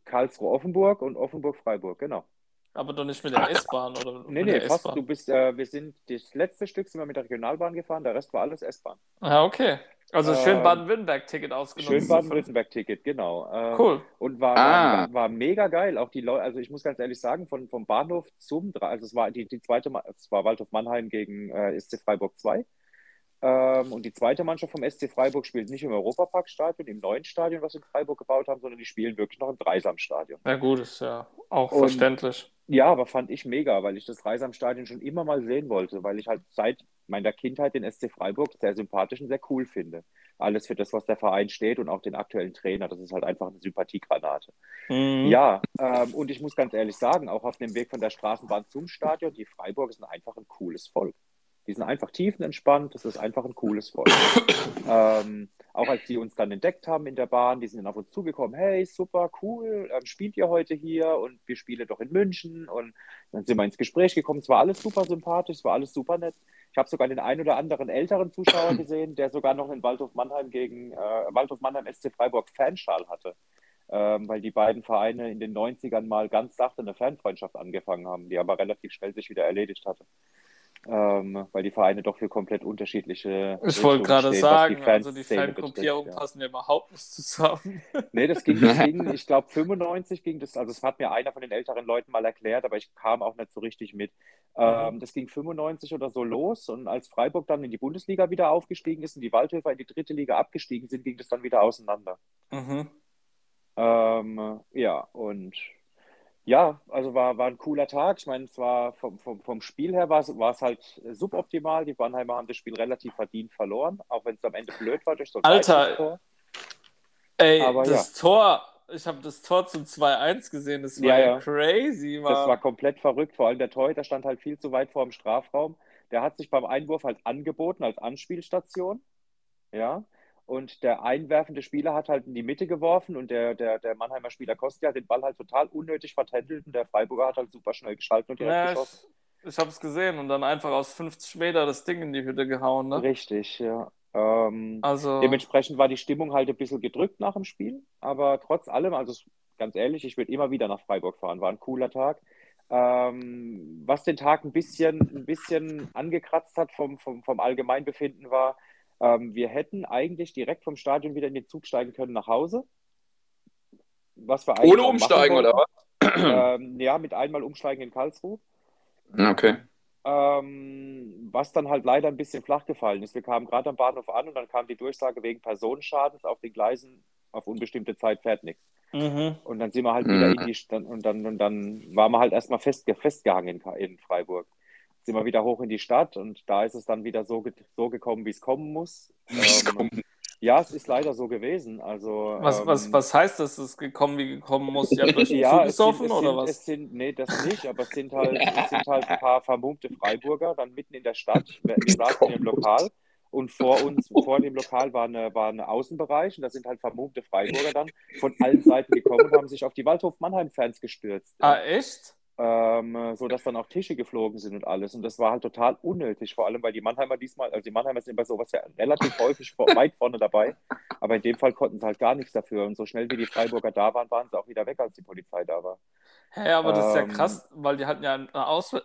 Karlsruhe-Offenburg und Offenburg-Freiburg, genau. Aber doch nicht mit der S-Bahn oder Nee, mit nee, der fast. Du bist, äh, wir sind, das letzte Stück sind wir mit der Regionalbahn gefahren, der Rest war alles S-Bahn. Ja, okay. Also schön Ähm, Baden-Württemberg-Ticket ausgenutzt. Schön Baden-Württemberg-Ticket, genau. Ähm, Cool. Und war, Ah. war, war mega geil. Auch die Leute, also ich muss ganz ehrlich sagen, von, vom Bahnhof zum, also es war die, die zweite, es war Waldhof Mannheim gegen äh, SC Freiburg 2. Ähm, und die zweite Mannschaft vom SC Freiburg spielt nicht im Europaparkstadion, im neuen Stadion, was sie in Freiburg gebaut haben, sondern die spielen wirklich noch im Dreisamstadion. Ja, gut, ist ja auch Und- verständlich. Ja, aber fand ich mega, weil ich das Dreisamstadion schon immer mal sehen wollte, weil ich halt seit meiner Kindheit den SC Freiburg sehr sympathisch und sehr cool finde. Alles für das, was der Verein steht und auch den aktuellen Trainer. Das ist halt einfach eine Sympathiegranate. Mhm. Ja, ähm, und ich muss ganz ehrlich sagen, auch auf dem Weg von der Straßenbahn zum Stadion, die Freiburg sind einfach ein cooles Volk. Die sind einfach tiefenentspannt, das ist einfach ein cooles Volk. ähm, auch als die uns dann entdeckt haben in der Bahn, die sind dann auf uns zugekommen, hey, super, cool, ähm, spielt ihr heute hier und wir spielen doch in München und dann sind wir ins Gespräch gekommen, es war alles super sympathisch, es war alles super nett. Ich habe sogar den einen oder anderen älteren Zuschauer gesehen, der sogar noch in Waldhof Mannheim gegen äh, Waldhof Mannheim SC Freiburg Fanschal hatte ähm, weil die beiden Vereine in den 90ern mal ganz sachte eine Fanfreundschaft angefangen haben, die aber relativ schnell sich wieder erledigt hatte. Ähm, weil die Vereine doch für komplett unterschiedliche. Ich wollte gerade sagen, die also die Fangruppierungen ja. passen ja überhaupt nicht zusammen. Nee, das ging, das ging ich glaube, 95 ging das, also das hat mir einer von den älteren Leuten mal erklärt, aber ich kam auch nicht so richtig mit. Ähm, das ging 95 oder so los und als Freiburg dann in die Bundesliga wieder aufgestiegen ist und die Waldhöfer in die dritte Liga abgestiegen sind, ging das dann wieder auseinander. Mhm. Ähm, ja, und ja, also war, war ein cooler Tag. Ich meine, es war vom, vom, vom Spiel her war es, war es halt suboptimal. Die Mannheimer haben das Spiel relativ verdient verloren, auch wenn es am Ende blöd war durch so ein Alter, Freistoßtor. Ey, Aber das Tor, ich habe das Tor zum 2-1 gesehen, das war Ja, ja, ja. crazy, Mann. Das war komplett verrückt. Vor allem der Torhüter stand halt viel zu weit vor dem Strafraum. Der hat sich beim Einwurf halt angeboten als Anspielstation. Ja. Und der einwerfende Spieler hat halt in die Mitte geworfen und der, der, der Mannheimer Spieler Kostia hat den Ball halt total unnötig vertändelt und der Freiburger hat halt super schnell geschaltet und direkt ja, geschossen. ich, ich habe es gesehen und dann einfach aus 50 Meter das Ding in die Hütte gehauen, ne? Richtig, ja. Ähm, Also, dementsprechend war die Stimmung halt ein bisschen gedrückt nach dem Spiel, aber trotz allem, also ganz ehrlich, ich würde immer wieder nach Freiburg fahren, war ein cooler Tag. Ähm, was den Tag ein bisschen, ein bisschen angekratzt hat vom, vom, vom Allgemeinbefinden war, ähm, wir hätten eigentlich direkt vom Stadion wieder in den Zug steigen können nach Hause. Was wir Ohne umsteigen oder was? Ähm, ja, mit einmal umsteigen in Karlsruhe. Okay. Ähm, was dann halt leider ein bisschen flach gefallen ist. Wir kamen gerade am Bahnhof an und dann kam die Durchsage wegen Personenschadens auf den Gleisen auf unbestimmte Zeit fährt nichts. mhm. Und dann sind wir halt Mhm. wieder in die Stadt und dann, und dann waren wir halt erstmal festge festgehangen in, in Freiburg. Sind wir wieder hoch in die Stadt und da ist es dann wieder so, ge so gekommen, wie es kommen muss. Wie's Ähm, kommt. Ja, es ist leider so gewesen. Also, was, ähm, was, was heißt das, es ist gekommen, wie gekommen muss? Ja, es sind, zugesoffen es oder sind, was? es sind, nee, das nicht, aber es sind halt, es sind halt ein paar vermummte Freiburger dann mitten in der Stadt. Wir, saßen im Lokal und vor uns, vor dem Lokal war eine, war ein Außenbereich und da sind halt vermummte Freiburger dann von allen Seiten gekommen und haben sich auf die Waldhof Mannheim-Fans gestürzt. Ah, echt? Ähm, so dass dann auch Tische geflogen sind und alles. Und das war halt total unnötig, vor allem weil die Mannheimer diesmal, also die Mannheimer sind bei sowas ja relativ häufig vor, weit vorne dabei, aber in dem Fall konnten sie halt gar nichts dafür. Und so schnell wie die Freiburger da waren, waren sie auch wieder weg, als die Polizei da war. Hä, aber das ist ja Ähm, krass, weil die hatten ja eine Aus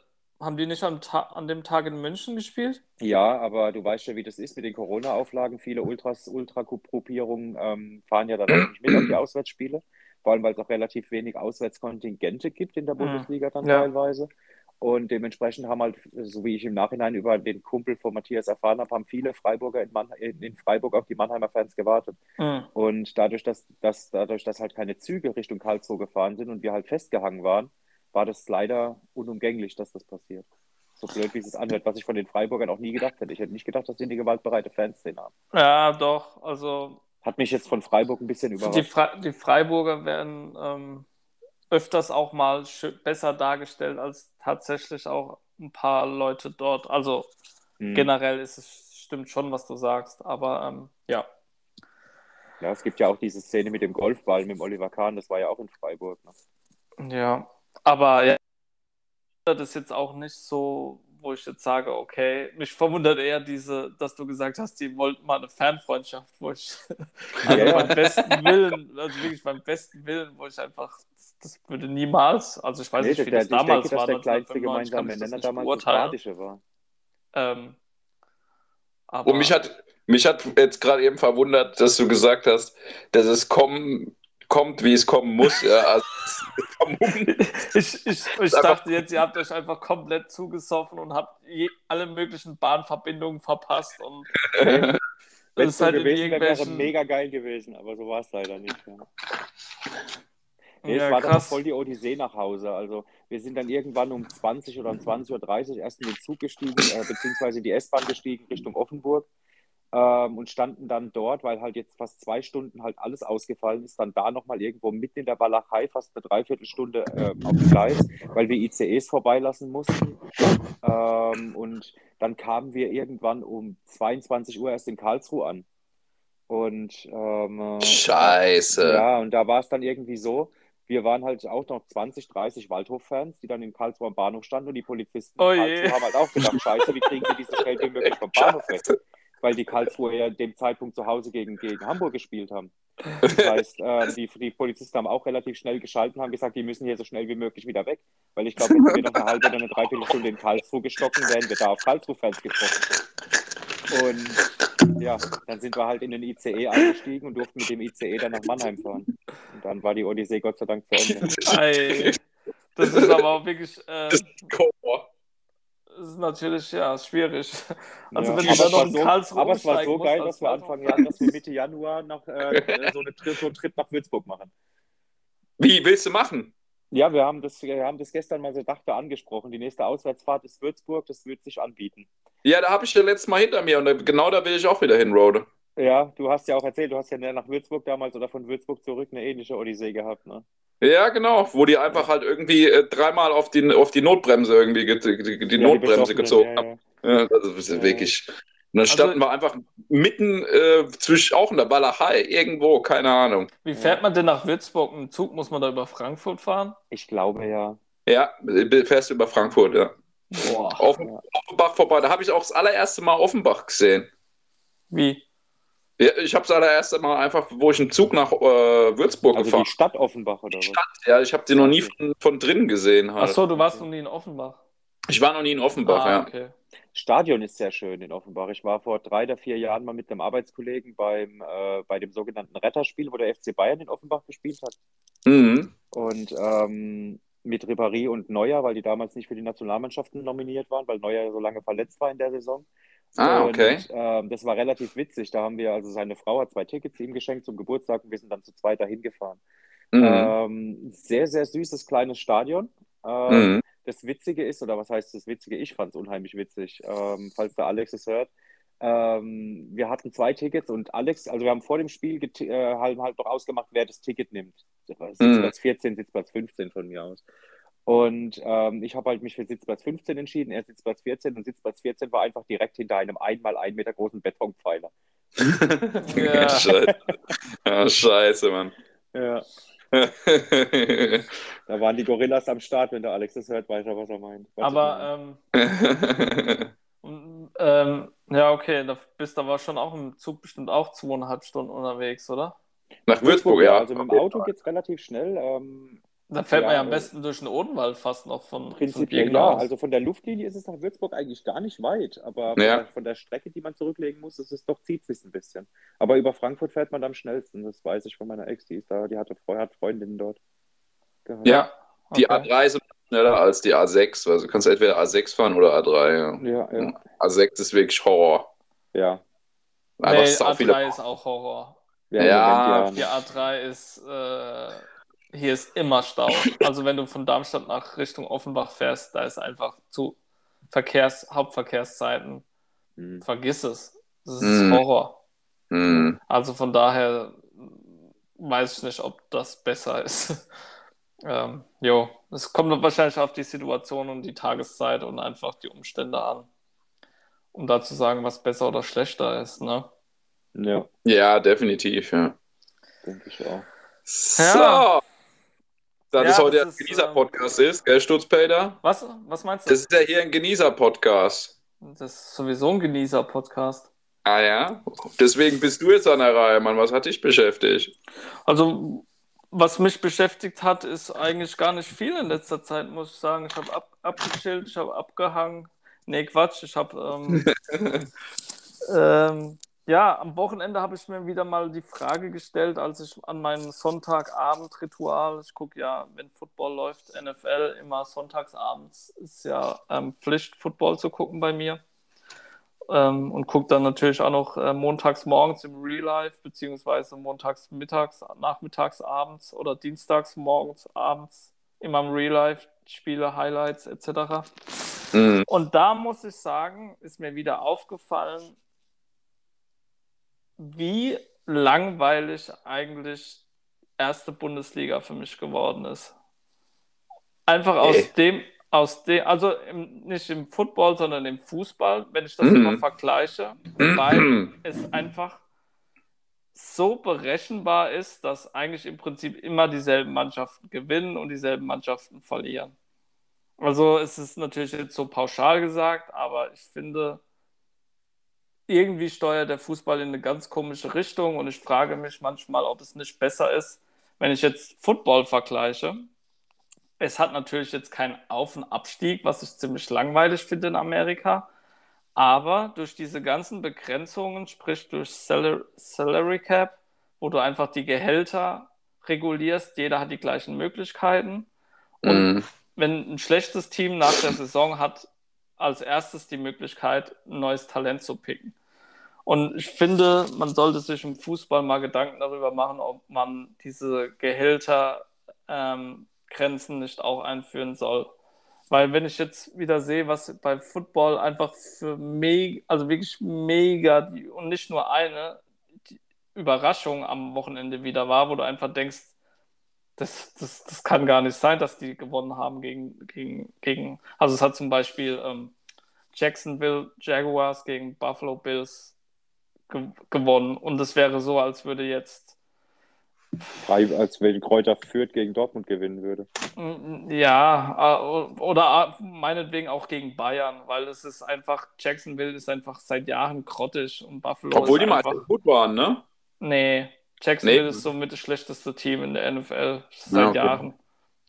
haben die nicht am Ta an dem Tag in München gespielt? Ja, aber du weißt ja, wie das ist mit den Corona-Auflagen. Viele Ultras, Ultra-Gruppierungen ähm, fahren ja dann auch nicht mit auf die Auswärtsspiele. Vor allem, weil es auch relativ wenig Auswärtskontingente gibt in der Mhm. Bundesliga dann Ja. teilweise. Und dementsprechend haben halt, so wie ich im Nachhinein über den Kumpel von Matthias erfahren habe, haben viele Freiburger in, Mann, in Freiburg auf die Mannheimer Fans gewartet. Mhm. Und dadurch, dass, dass, dadurch, dass halt keine Züge Richtung Karlsruhe gefahren sind und wir halt festgehangen waren, war das leider unumgänglich, dass das passiert. So blöd, wie es anhört, was ich von den Freiburgern auch nie gedacht hätte. Ich hätte nicht gedacht, dass die eine gewaltbereite Fanszene haben. Ja, doch. Also Hat mich jetzt von Freiburg ein bisschen die, überrascht. Fre die Freiburger werden ähm, öfters auch mal besser dargestellt als tatsächlich auch ein paar Leute dort. Also Hm. generell ist es stimmt schon, was du sagst, aber ähm, ja. Ja, es gibt ja auch diese Szene mit dem Golfball mit dem Oliver Kahn, das war ja auch in Freiburg. Ne? Ja, aber ja, das ist jetzt auch nicht so wo ich jetzt sage, okay, mich verwundert eher diese, dass du gesagt hast, die wollten mal eine Fernfreundschaft, wo ich also Ja. beim besten Willen, also wirklich beim besten Willen, wo ich einfach, das würde niemals, also ich weiß Nee, nicht, wie der, das ich damals denke, dass war, der kleinste 1995 kann gemeinsame Nenner damals das. Badische war. Ähm, aber Und mich hat, mich hat jetzt gerade eben verwundert, dass du gesagt hast, dass es kommen, kommt, wie es kommen muss. Ja, also, ich, ich, ich dachte jetzt, ihr habt euch einfach komplett zugesoffen und habt je, alle möglichen Bahnverbindungen verpasst und Wenn es es ist so halt in gewesen wäre, wäre irgendwelchen... mega geil gewesen, aber so war es leider nicht. Ja. Nee, Ja, es war dann krass. auch voll die Odyssee nach Hause. Also wir sind dann irgendwann um 20 oder um 20.30 Uhr erst in den Zug gestiegen, äh, beziehungsweise die S-Bahn gestiegen Richtung Offenburg ähm, und standen dann dort, weil halt jetzt fast zwei Stunden halt alles ausgefallen ist, dann da nochmal irgendwo mitten in der Walachei fast eine Dreiviertelstunde äh, auf dem Gleis, weil wir ICEs vorbeilassen mussten. Ähm, und dann kamen wir irgendwann um 22 Uhr erst in Karlsruhe an. Und ähm, äh, Scheiße. ja, und da war es dann irgendwie so, wir waren halt auch noch 20, 30 Waldhof-Fans, die dann in Karlsruhe am Bahnhof standen und die Polizisten Oh in je. Karlsruhe haben halt auch gedacht, scheiße, wie kriegen wir die so schnell wie möglich vom Bahnhof weg? Weil die Karlsruhe ja dem Zeitpunkt zu Hause gegen, gegen Hamburg gespielt haben. Das heißt, äh, die, die Polizisten haben auch relativ schnell geschalten und haben gesagt, die müssen hier so schnell wie möglich wieder weg. Weil ich glaube, wenn wir noch eine halbe oder eine Dreiviertelstunde in Karlsruhe gestocken, wären wir da auf Karlsruhe-Fans getroffen. Und ja, dann sind wir halt in den ICE eingestiegen und durften mit dem ICE dann nach Mannheim fahren. Und dann war die Odyssee Gott sei Dank zu Ende. Ei, das ist aber auch wirklich, äh, Das ist Horror. Das ist natürlich, ja, schwierig. Also Ja, wenn aber dann es noch so, Karlsruhe aber es war so geil, dass wir Anfang. Jahr, dass wir Mitte Januar noch äh, so, eine, so einen Trip nach Würzburg machen. Wie willst du machen? Ja, wir haben das, wir haben das gestern mal so dachte angesprochen. Die nächste Auswärtsfahrt ist Würzburg, das wird sich anbieten. Ja, da habe ich ja letztes Mal hinter mir und genau da will ich auch wieder hin, Rode. Ja, du hast ja auch erzählt, du hast ja nach Würzburg damals oder von Würzburg zurück eine ähnliche Odyssee gehabt, ne? Ja, genau, wo die einfach halt irgendwie äh, dreimal auf die, auf die Notbremse irgendwie ge die, die Ja, Notbremse Besoffenen, gezogen ja, haben. ja. Ja, das ist wirklich. Und dann Also- standen wir einfach mitten äh, zwischen auch in der Walachei, irgendwo, keine Ahnung. Wie fährt man denn nach Würzburg? Im Zug muss man da über Frankfurt fahren? Ich glaube ja. Ja, äh, fährst du über Frankfurt, ja. Boah. Offen, Ja. Offenbach vorbei. Da habe ich auch das allererste Mal Offenbach gesehen. Wie? Ja, ich habe das allererste Mal einfach, wo ich einen Zug nach äh, Würzburg Also gefahren die Stadt Offenbach oder was? Stadt, Ja, ich habe die noch nie von, von drinnen gesehen. Halt. Achso, du warst noch nie in Offenbach. Ich war noch nie in Offenbach, Ah, ja. okay. Stadion ist sehr schön in Offenbach. Ich war vor drei oder vier Jahren mal mit einem Arbeitskollegen beim, äh, bei dem sogenannten Retterspiel, wo der FC Bayern in Offenbach gespielt hat. Mhm. Und ähm, mit Ribéry und Neuer, weil die damals nicht für die Nationalmannschaften nominiert waren, weil Neuer so lange verletzt war in der Saison. Ah, okay. Und ähm, das war relativ witzig. Da haben wir, also seine Frau hat zwei Tickets ihm geschenkt zum Geburtstag und wir sind dann zu zweit dahin gefahren. Mhm. Ähm, sehr, sehr süßes kleines Stadion. Ähm, Mhm. Das Witzige ist, oder was heißt das Witzige? Ich fand es unheimlich witzig, ähm, falls der Alex es hört. Ähm, wir hatten zwei Tickets und Alex, also wir haben vor dem Spiel äh, halt, halt noch ausgemacht, wer das Ticket nimmt. Sitzplatz 14, Sitzplatz 15 von mir aus. Und ähm, ich habe halt mich für Sitzplatz 15 entschieden, er Sitzplatz 14 und Sitzplatz 14 war einfach direkt hinter einem einmal ein Meter großen Betonpfeiler. Ja. Scheiße. Ja, scheiße, Mann. Ja. Da waren die Gorillas am Start, wenn der Alex das hört, weiß er, was er meint. Was. Aber, ähm, und, ähm, ja, okay, da bist du aber schon auch im Zug bestimmt auch zweieinhalb Stunden unterwegs, oder? Nach Würzburg, ja. Also mit dem Auto geht es relativ schnell. Ähm, Da fährt man Ja, ja am äh, besten durch den Odenwald fast noch von, von prinzipiell Gegend ja. aus. Also von der Luftlinie ist es nach Würzburg eigentlich gar nicht weit, aber Ja. von, der, von Strecke, die man zurücklegen muss, ist es doch zieht sich ein bisschen. Aber über Frankfurt fährt man am schnellsten. Das weiß ich von meiner Ex, die ist da, die hatte Freu, hat Freundinnen dort. gehabt. Ja. Die okay. A3 ist schneller als die A6. Also du kannst entweder A6 fahren oder A3. Ja. Ja, ja. A6 ist wirklich Horror. ja. Nee, sau A3 viele. ist auch Horror. Ja, Ja, Die A3 ist, äh, hier ist immer Stau. Also wenn du von Darmstadt nach Richtung Offenbach fährst, da ist einfach zu Verkehrs, Hauptverkehrszeiten. Hm. Vergiss es. Das ist Mhm. Horror. Hm. Also von daher weiß ich nicht, ob das besser ist. ähm, jo, es kommt wahrscheinlich auf die Situation und die Tageszeit und einfach die Umstände an, um da zu sagen, was besser oder schlechter ist. Ne? Ja, Ja, definitiv, ja. denke ich auch. So. Ja. Da Ja, das heute ein ist, Genießer-Podcast ist, gell, Stutzpeter? Was, was meinst du? Das ist ja hier ein Genießer-Podcast. Das ist sowieso ein Genießer-Podcast. Ah ja? Deswegen bist du jetzt an der Reihe, Mann. Was hat dich beschäftigt? Also, was mich beschäftigt hat, ist eigentlich gar nicht viel in letzter Zeit, muss ich sagen. Ich habe ab, abgechillt, ich habe abgehangen. Nee, Quatsch, ich habe. Ähm, ähm, ja, am Wochenende habe ich mir wieder mal die Frage gestellt, als ich an meinem Sonntagabend-Ritual, ich gucke ja, wenn Football läuft, NFL, immer sonntagsabends ist ja ähm, Pflicht, Football zu gucken bei mir. Ähm, und gucke dann natürlich auch noch äh, montags morgens im Real Life, beziehungsweise montags mittags, nachmittags abends oder dienstags morgens abends immer im Real Life, Spiele, Highlights etc. Mhm. Und da muss ich sagen, ist mir wieder aufgefallen, wie langweilig eigentlich erste Bundesliga für mich geworden ist. Einfach aus Okay. dem, aus dem, also im, nicht im Football, sondern im Fußball, wenn ich das Mhm. immer vergleiche, weil es einfach so berechenbar ist, dass eigentlich im Prinzip immer dieselben Mannschaften gewinnen und dieselben Mannschaften verlieren. Also es ist natürlich jetzt so pauschal gesagt, aber ich finde, irgendwie steuert der Fußball in eine ganz komische Richtung und ich frage mich manchmal, ob es nicht besser ist, wenn ich jetzt Football vergleiche. Es hat natürlich jetzt keinen Auf- und Abstieg, was ich ziemlich langweilig finde in Amerika. Aber durch diese ganzen Begrenzungen, sprich durch Salary, Salary Cap, wo du einfach die Gehälter regulierst, jeder hat die gleichen Möglichkeiten. Und Mhm. wenn ein schlechtes Team nach der Saison hat als erstes die Möglichkeit, ein neues Talent zu picken. Und ich finde, man sollte sich im Fußball mal Gedanken darüber machen, ob man diese Gehältergrenzen ähm, nicht auch einführen soll. Weil wenn ich jetzt wieder sehe, was bei Football einfach für mega, also wirklich mega die, und nicht nur eine die Überraschung am Wochenende wieder war, wo du einfach denkst, das, das, das kann gar nicht sein, dass die gewonnen haben gegen, gegen, gegen also es hat zum Beispiel ähm, Jacksonville Jaguars gegen Buffalo Bills ge gewonnen und es wäre so, als würde jetzt als wenn Kräuter Fürth gegen Dortmund gewinnen würde. Mm, Ja, äh, oder meinetwegen auch gegen Bayern, weil es ist einfach, Jacksonville ist einfach seit Jahren grottig und Buffalo Obwohl ist die mal einfach, gut waren, ne? nee, Jacksonville Nee. ist somit das schlechteste Team in der NFL seit okay. Jahren.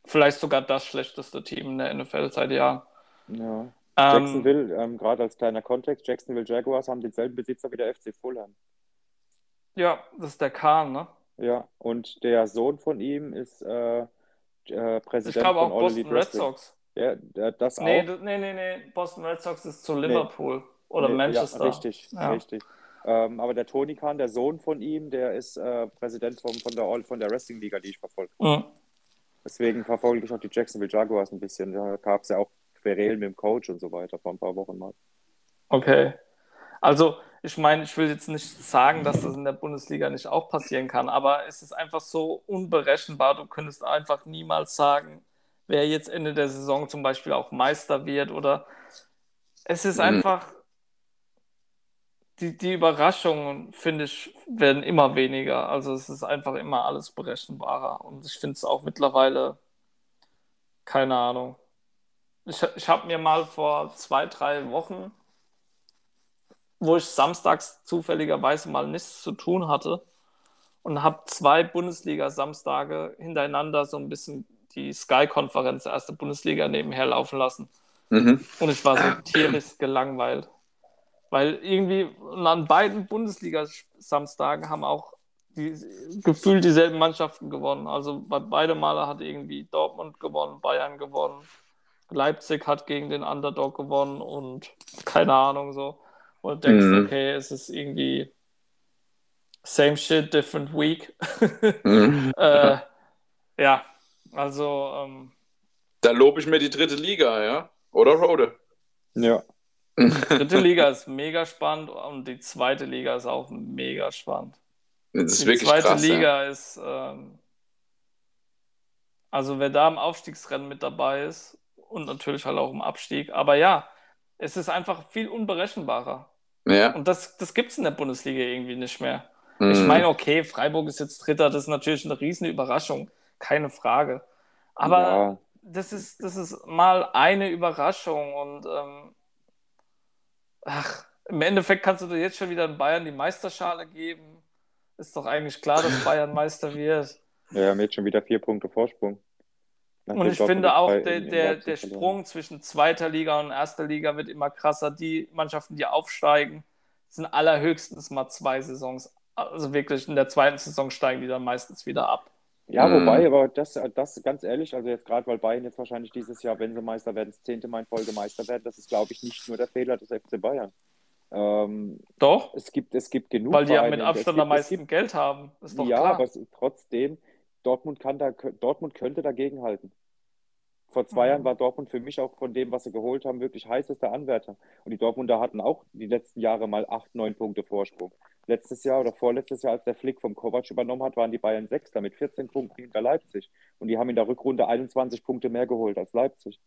Vielleicht sogar das schlechteste Team in der NFL seit Jahren. Ja. Ähm, Jacksonville, ähm, gerade als kleiner Kontext, Jacksonville Jaguars haben denselben Besitzer wie der FC Fulham. ja, das ist der Kahn, ne? Ja, und der Sohn von ihm ist äh, äh, Ich Präsident glaube von auch All Boston Red. Sox. Ja, das Nee, auch. d- nee, nee, nee, Boston Red Sox ist zu Liverpool oder Nee, Manchester. Ja, richtig, Ja. richtig. Ähm, aber der Tony Khan, der Sohn von ihm, der ist äh, Präsident vom, von der, All- von der Wrestling-Liga, die ich verfolge. Mhm. Deswegen verfolge ich auch die Jacksonville Jaguars ein bisschen. Da gab es ja auch Querelen mit dem Coach und so weiter vor ein paar Wochen mal. Okay. Also, ich meine, ich will jetzt nicht sagen, dass das in der Bundesliga nicht auch passieren kann, aber es ist einfach so unberechenbar. Du könntest einfach niemals sagen, wer jetzt Ende der Saison zum Beispiel auch Meister wird oder es ist Mhm. einfach, die, die Überraschungen, finde ich, werden immer weniger. Also, es ist einfach immer alles berechenbarer und ich finde es auch mittlerweile, keine Ahnung. Ich, ich habe mir mal vor zwei, drei Wochen wo ich samstags zufälligerweise mal nichts zu tun hatte und habe zwei Bundesliga-Samstage hintereinander so ein bisschen die Sky-Konferenz erste Bundesliga nebenher laufen lassen. Mhm. Und ich war so tierisch gelangweilt. Weil irgendwie und an beiden Bundesliga-Samstagen haben auch die, gefühlt dieselben Mannschaften gewonnen. Also bei beide Male hat irgendwie Dortmund gewonnen, Bayern gewonnen, Leipzig hat gegen den Underdog gewonnen und keine Ahnung so. Und du denkst, Mhm. okay, es ist irgendwie same shit, different week. Mhm. äh, ja, also ähm, Da lobe ich mir die dritte Liga, ja? Oder Rode? Ja. Dritte Liga ist mega spannend und die zweite Liga ist auch mega spannend. Das ist Die wirklich zweite krass. Ja. Liga ist, ähm, also wer da im Aufstiegsrennen mit dabei ist und natürlich halt auch im Abstieg, aber ja, es ist einfach viel unberechenbarer. Ja. Und das, das gibt es in der Bundesliga irgendwie nicht mehr. Mhm. Ich meine, okay, Freiburg ist jetzt Dritter, das ist natürlich eine riesen Überraschung, keine Frage. Aber ja. das, ist, das ist mal eine Überraschung und ähm, ach, im Endeffekt kannst du dir jetzt schon wieder in Bayern die Meisterschale geben. Ist doch eigentlich klar, dass Bayern Meister wird. Ja, wir haben jetzt schon wieder vier Punkte Vorsprung. Und ich finde auch, der, der, der Sprung zwischen zweiter Liga und erster Liga wird immer krasser. Die Mannschaften, die aufsteigen, sind allerhöchstens mal zwei Saisons. Also wirklich in der zweiten Saison steigen die dann meistens wieder ab. Ja, mhm. wobei, aber das, das ganz ehrlich, also jetzt gerade, weil Bayern jetzt wahrscheinlich dieses Jahr, wenn sie Meister werden, das zehnte Mal in Folge Meister werden, das ist, glaube ich, nicht nur der Fehler des FC Bayern. Ähm, doch. Es gibt, es gibt genug. Weil die ja mit Abstand gibt, am meisten gibt, Geld haben. Ist doch ja, klar. aber trotzdem, Dortmund, kann da, Dortmund könnte dagegenhalten. Vor zwei mhm. Jahren war Dortmund für mich auch von dem, was sie geholt haben, wirklich heißester Anwärter. Und die Dortmunder hatten auch die letzten Jahre mal acht, neun Punkte Vorsprung. Letztes Jahr oder vorletztes Jahr, als der Flick vom Kovac übernommen hat, waren die Bayern Sechster mit 14 Punkten hinter Leipzig. Und die haben in der Rückrunde 21 Punkte mehr geholt als Leipzig.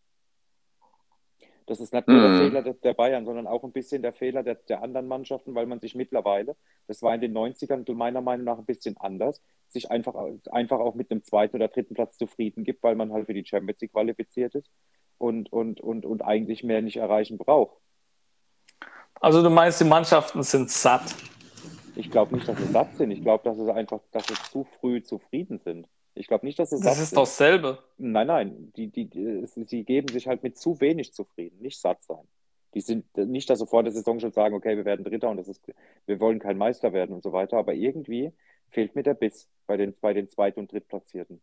Das ist nicht nur mhm. der Fehler der Bayern, sondern auch ein bisschen der Fehler der, der anderen Mannschaften, weil man sich mittlerweile, das war in den 90ern meiner Meinung nach ein bisschen anders, sich einfach, einfach auch mit einem zweiten oder dritten Platz zufrieden gibt, weil man halt für die Champions League qualifiziert ist und, und, und, und eigentlich mehr nicht erreichen braucht. Also du meinst, die Mannschaften sind satt? Ich glaube nicht, dass sie satt sind. Ich glaube, dass sie einfach, dass sie zu früh zufrieden sind. Ich glaube nicht, dass sie satt Das ist doch dasselbe. Nein, nein. Die, die, die, sie geben sich halt mit zu wenig zufrieden, nicht satt sein. Die sind nicht, dass sie vor der Saison schon sagen, okay, wir werden Dritter und das ist, wir wollen kein Meister werden und so weiter. Aber irgendwie fehlt mir der Biss bei den, bei den Zweit- und Drittplatzierten.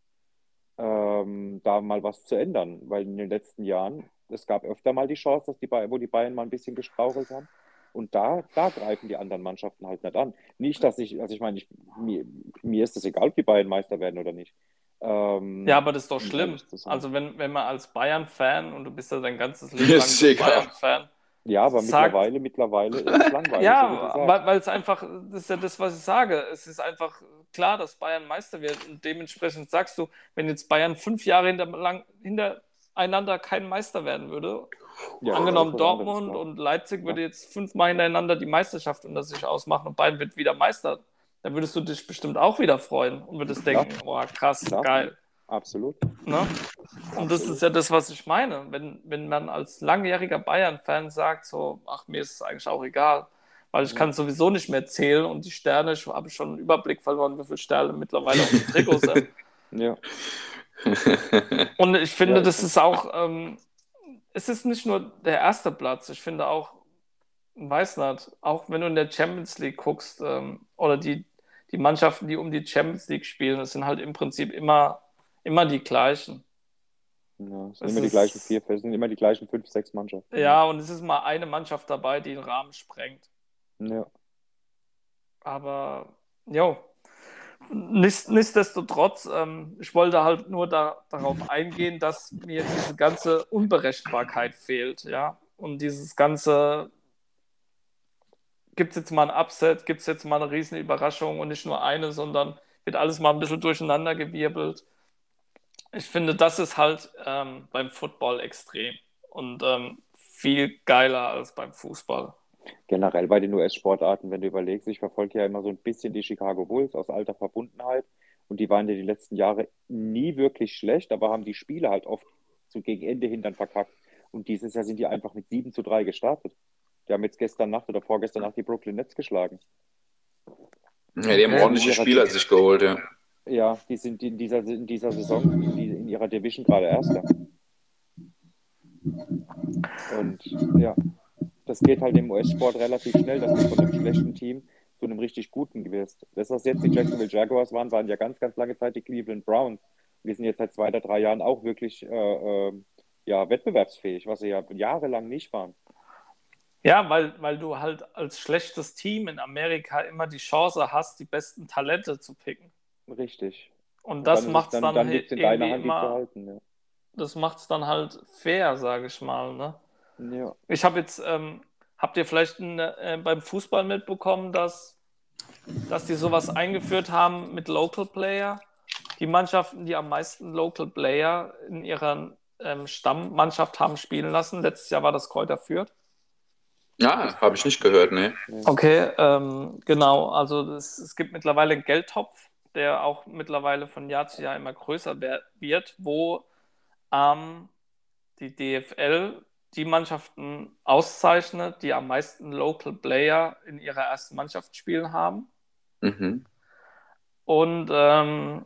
Ähm, da mal was zu ändern, weil in den letzten Jahren, es gab öfter mal die Chance, dass die wo die Bayern mal ein bisschen gestrauchelt haben. Und da, da greifen die anderen Mannschaften halt nicht an. Nicht, dass ich, also ich meine, ich, mir, mir ist es egal, ob die Bayern Meister werden oder nicht. Ähm, ja, aber das ist doch schlimm. Also wenn, wenn man als Bayern-Fan und du bist ja dein ganzes Leben lang Bayern-Fan, ja, aber sagt, mittlerweile, mittlerweile ist es langweilig. ja, so weil, weil es einfach, das ist ja das, was ich sage. Es ist einfach klar, dass Bayern Meister wird. Und dementsprechend sagst du, wenn jetzt Bayern fünf Jahre hinter, lang, hintereinander kein Meister werden würde, ja, angenommen Dortmund und Leipzig würde jetzt fünfmal hintereinander die Meisterschaft unter sich ausmachen und Bayern wird wieder Meister, dann würdest du dich bestimmt auch wieder freuen und würdest denken, oh krass, geil. Absolut. Ne? Und das ist ja das, was ich meine. Wenn, wenn man als langjähriger Bayern-Fan sagt, so, ach, mir ist es eigentlich auch egal, weil ich kann sowieso nicht mehr zählen und die Sterne, ich habe schon einen Überblick verloren, wie viele Sterne mittlerweile auf dem Trikot sind. ja. und ich finde, ja, das ist auch, ähm, es ist nicht nur der erste Platz, ich finde auch, weiß nicht, auch wenn du in der Champions League guckst ähm, oder die, die Mannschaften, die um die Champions League spielen, das sind halt im Prinzip immer Immer die gleichen. Ja, es sind es immer die gleichen vier, es sind immer die gleichen fünf, sechs Mannschaften. Ja, und es ist mal eine Mannschaft dabei, die den Rahmen sprengt. Ja. Aber, jo. Nichtsdestotrotz, ähm, ich wollte halt nur da, darauf eingehen, dass mir diese ganze Unberechenbarkeit fehlt, ja. Und dieses ganze, gibt es jetzt mal ein Upset, gibt es jetzt mal eine riesen Überraschung und nicht nur eine, sondern wird alles mal ein bisschen durcheinander gewirbelt ich finde, das ist halt ähm, beim Football extrem und ähm, viel geiler als beim Fußball. Generell bei den US-Sportarten, wenn du überlegst, ich verfolge ja immer so ein bisschen die Chicago Bulls aus alter Verbundenheit und die waren ja die letzten Jahre nie wirklich schlecht, aber haben die Spiele halt oft so gegen Ende hin dann verkackt. Und dieses Jahr sind die einfach mit 7 zu 3 gestartet. Die haben jetzt gestern Nacht oder vorgestern Nacht die Brooklyn Nets geschlagen. Ja, die haben ordentliche Spieler sich geholt, ja. Ja, die sind in dieser, in dieser Saison in, in ihrer Division gerade Erster. Und ja, das geht halt im US-Sport relativ schnell, dass du von einem schlechten Team zu einem richtig guten wirst. Das, was jetzt die Jacksonville Jaguars waren, waren ja ganz, ganz lange Zeit die Cleveland Browns. Wir sind jetzt seit zwei oder drei Jahren auch wirklich äh, äh, ja, wettbewerbsfähig, was sie ja jahrelang nicht waren. Ja, weil, weil du halt als schlechtes Team in Amerika immer die Chance hast, die besten Talente zu picken. Richtig. Und das macht es dann, dann, dann in deiner Hand, immer, halten, ja. Das macht es dann halt fair, sage ich mal. Ne? Ja. Ich habe jetzt, ähm, habt ihr vielleicht ein, äh, beim Fußball mitbekommen, dass, dass die sowas eingeführt haben mit Local Player? Die Mannschaften, die am meisten Local Player in ihrer ähm, Stammmannschaft haben spielen lassen. Letztes Jahr war das Kräuter Fürth. Ja, habe ich nicht gehört, ne. Okay, ähm, genau. Also es, es gibt mittlerweile einen Geldtopf der auch mittlerweile von Jahr zu Jahr immer größer wird, wo ähm, die DFL die Mannschaften auszeichnet, die am meisten Local Player in ihrer ersten Mannschaft spielen haben. Mhm. Und ähm,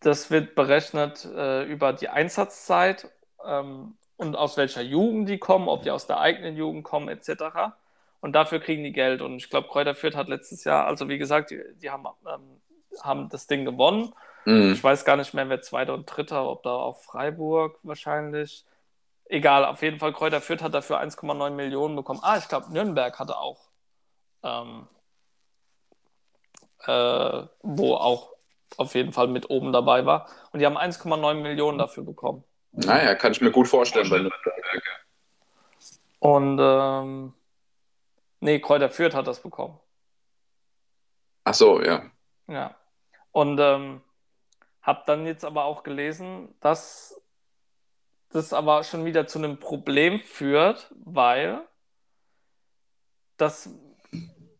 das wird berechnet äh, über die Einsatzzeit ähm, und aus welcher Jugend die kommen, ob die aus der eigenen Jugend kommen, etc. Und dafür kriegen die Geld. Und ich glaube, Kräuter Fürth hat letztes Jahr, also wie gesagt, die, die haben, ähm, haben das Ding gewonnen. Mhm. Ich weiß gar nicht mehr, wer Zweiter und Dritter, ob da auch Freiburg wahrscheinlich. Egal, auf jeden Fall, Kräuter Fürth hat dafür 1,9 Millionen bekommen. Ah, ich glaube, Nürnberg hatte auch, ähm, äh, wo auch auf jeden Fall mit oben dabei war. Und die haben 1,9 Millionen dafür bekommen. Naja, kann ich mir gut vorstellen bei Nürnberg. Und ähm, nee, Kräuter Fürth hat das bekommen. Ach so, ja. Ja. Und ähm, habe dann jetzt aber auch gelesen, dass das aber schon wieder zu einem Problem führt, weil das,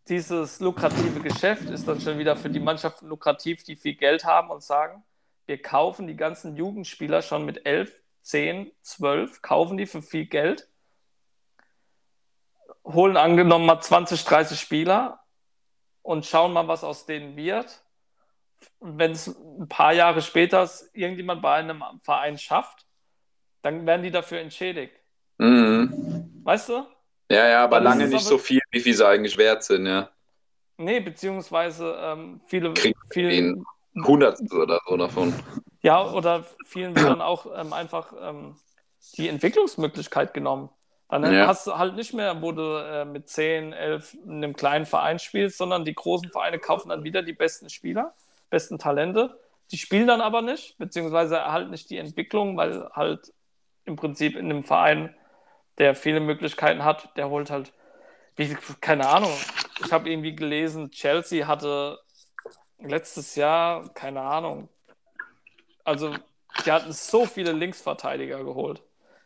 dieses lukrative Geschäft ist dann schon wieder für die Mannschaften lukrativ, die viel Geld haben und sagen, wir kaufen die ganzen Jugendspieler schon mit 11, 10, 12, kaufen die für viel Geld, holen angenommen mal 20, 30 Spieler und schauen mal, was aus denen wird. Wenn es ein paar Jahre später irgendjemand bei einem Verein schafft, dann werden die dafür entschädigt. Mhm. Weißt du? Ja, ja, aber Dann lange nicht aber- so viel, wie viel sie eigentlich wert sind, ja. Nee, beziehungsweise ähm, viele, Kriegen viele Hundertstel oder so davon. ja, oder vielen wird dann auch ähm, einfach ähm, die Entwicklungsmöglichkeit genommen. Dann Ja. hast du halt nicht mehr, wo du äh, mit 10, 11 in einem kleinen Verein spielst, sondern die großen Vereine kaufen dann wieder die besten Spieler, besten Talente. Die spielen dann aber nicht, beziehungsweise erhalten nicht die Entwicklung, weil halt im Prinzip in einem Verein, der viele Möglichkeiten hat, der holt halt, wie, keine Ahnung, ich habe irgendwie gelesen, Chelsea hatte letztes Jahr, keine Ahnung, also die hatten so viele Linksverteidiger geholt.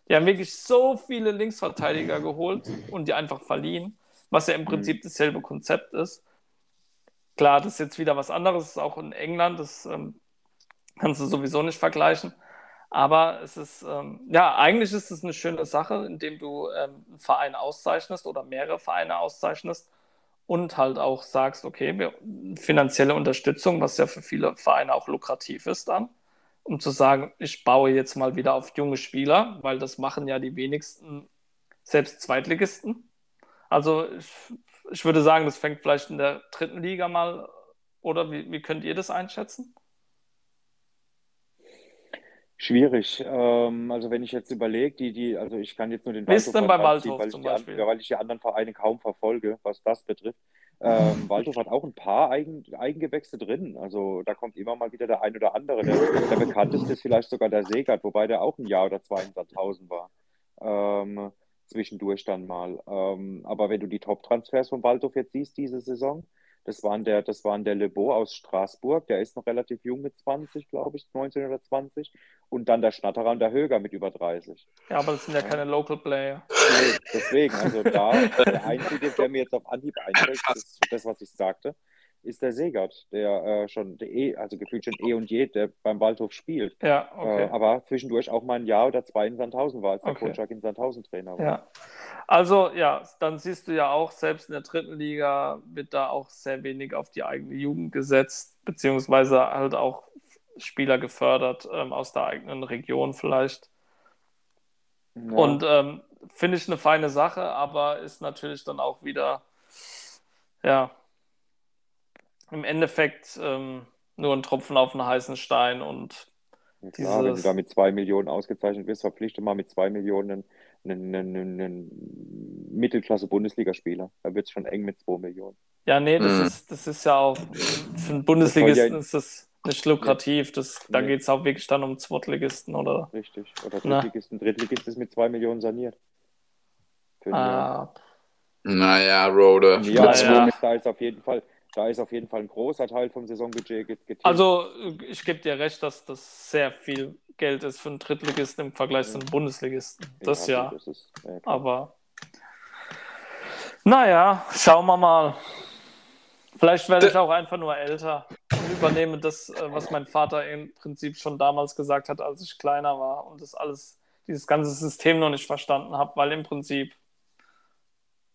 Die haben wirklich so viele Linksverteidiger geholt und die einfach verliehen, was ja im Prinzip dasselbe Konzept ist. Klar, das ist jetzt wieder was anderes, auch in England, das ähm, kannst du sowieso nicht vergleichen. Aber es ist, ähm, ja, eigentlich ist es eine schöne Sache, indem du ähm, einen Verein auszeichnest oder mehrere Vereine auszeichnest und halt auch sagst, okay, wir, finanzielle Unterstützung, was ja für viele Vereine auch lukrativ ist dann, um zu sagen, ich baue jetzt mal wieder auf junge Spieler, weil das machen ja die wenigsten, selbst Zweitligisten. Also ich, ich würde sagen, das fängt vielleicht in der dritten Liga mal, oder wie, wie könnt ihr das einschätzen? Schwierig. Ähm, also wenn ich jetzt überlege, die, die, also ich kann jetzt nur den Wer ist denn bei Waldhof weil ich zum die, Beispiel? weil ich die anderen Vereine kaum verfolge, was das betrifft. Ähm, Waldhof hat auch ein paar Eigen, Eigengewächse drin. Also da kommt immer mal wieder der ein oder andere. Der, der bekannteste ist vielleicht sogar der Segert, wobei der auch ein Jahr oder zwei in Sandhausen war. Ähm, zwischendurch dann mal. Ähm, aber wenn du die Top-Transfers von Waldhof jetzt siehst diese Saison, das waren der, das waren der Lebeau aus Straßburg, der ist noch relativ jung mit 20, glaube ich, 19 oder 20. Und dann der Schnatterer und der Höger mit über 30. Ja, aber das sind ja keine Local Player. Nee, deswegen, also da, der Einzige, der mir jetzt auf Anhieb einfällt, ist das, was ich sagte, ist der Segert, der äh, schon, eh, also gefühlt schon eh und je, der beim Waldhof spielt. Ja, okay. Äh, aber zwischendurch auch mal ein Jahr oder zwei in Sandhausen war, als der Okay. Kotschak in Sandhausen Trainer war. Ja. Also ja, dann siehst du ja auch, selbst in der dritten Liga wird da auch sehr wenig auf die eigene Jugend gesetzt, beziehungsweise halt auch Spieler gefördert ähm, aus der eigenen Region vielleicht. Ja. Und ähm, finde ich eine feine Sache, aber ist natürlich dann auch wieder, ja, im Endeffekt ähm, nur ein Tropfen auf einen heißen Stein und Ja, klar, wenn du da mit zwei Millionen ausgezeichnet bist, verpflichte mal mit zwei Millionen einen, einen, einen, einen Mittelklasse-Bundesligaspieler. Da wird es schon eng mit zwei Millionen. Ja, nee, das, Mhm. ist, das ist ja auch für einen Bundesligisten ja- ist das nicht lukrativ. Das, Da Nee. geht es auch wirklich dann um Zweitligisten oder. Richtig. Oder Na. Drittligist, ist mit zwei Millionen saniert. Für. Ah, Naja, Rode. Ja, Na also ja. da ist auf jeden Fall, da ist auf jeden Fall ein großer Teil vom Saisonbudget get- getilgt. also, ich gebe dir recht, dass das sehr viel Geld ist für einen Drittligisten im Vergleich zu einem Bundesligisten. Das ja. gut, Das ist, ja. Aber naja, schauen wir mal. Vielleicht werde ich auch einfach nur älter und übernehme das, äh, was mein Vater im Prinzip schon damals gesagt hat, als ich kleiner war und das alles, dieses ganze System noch nicht verstanden habe, weil im Prinzip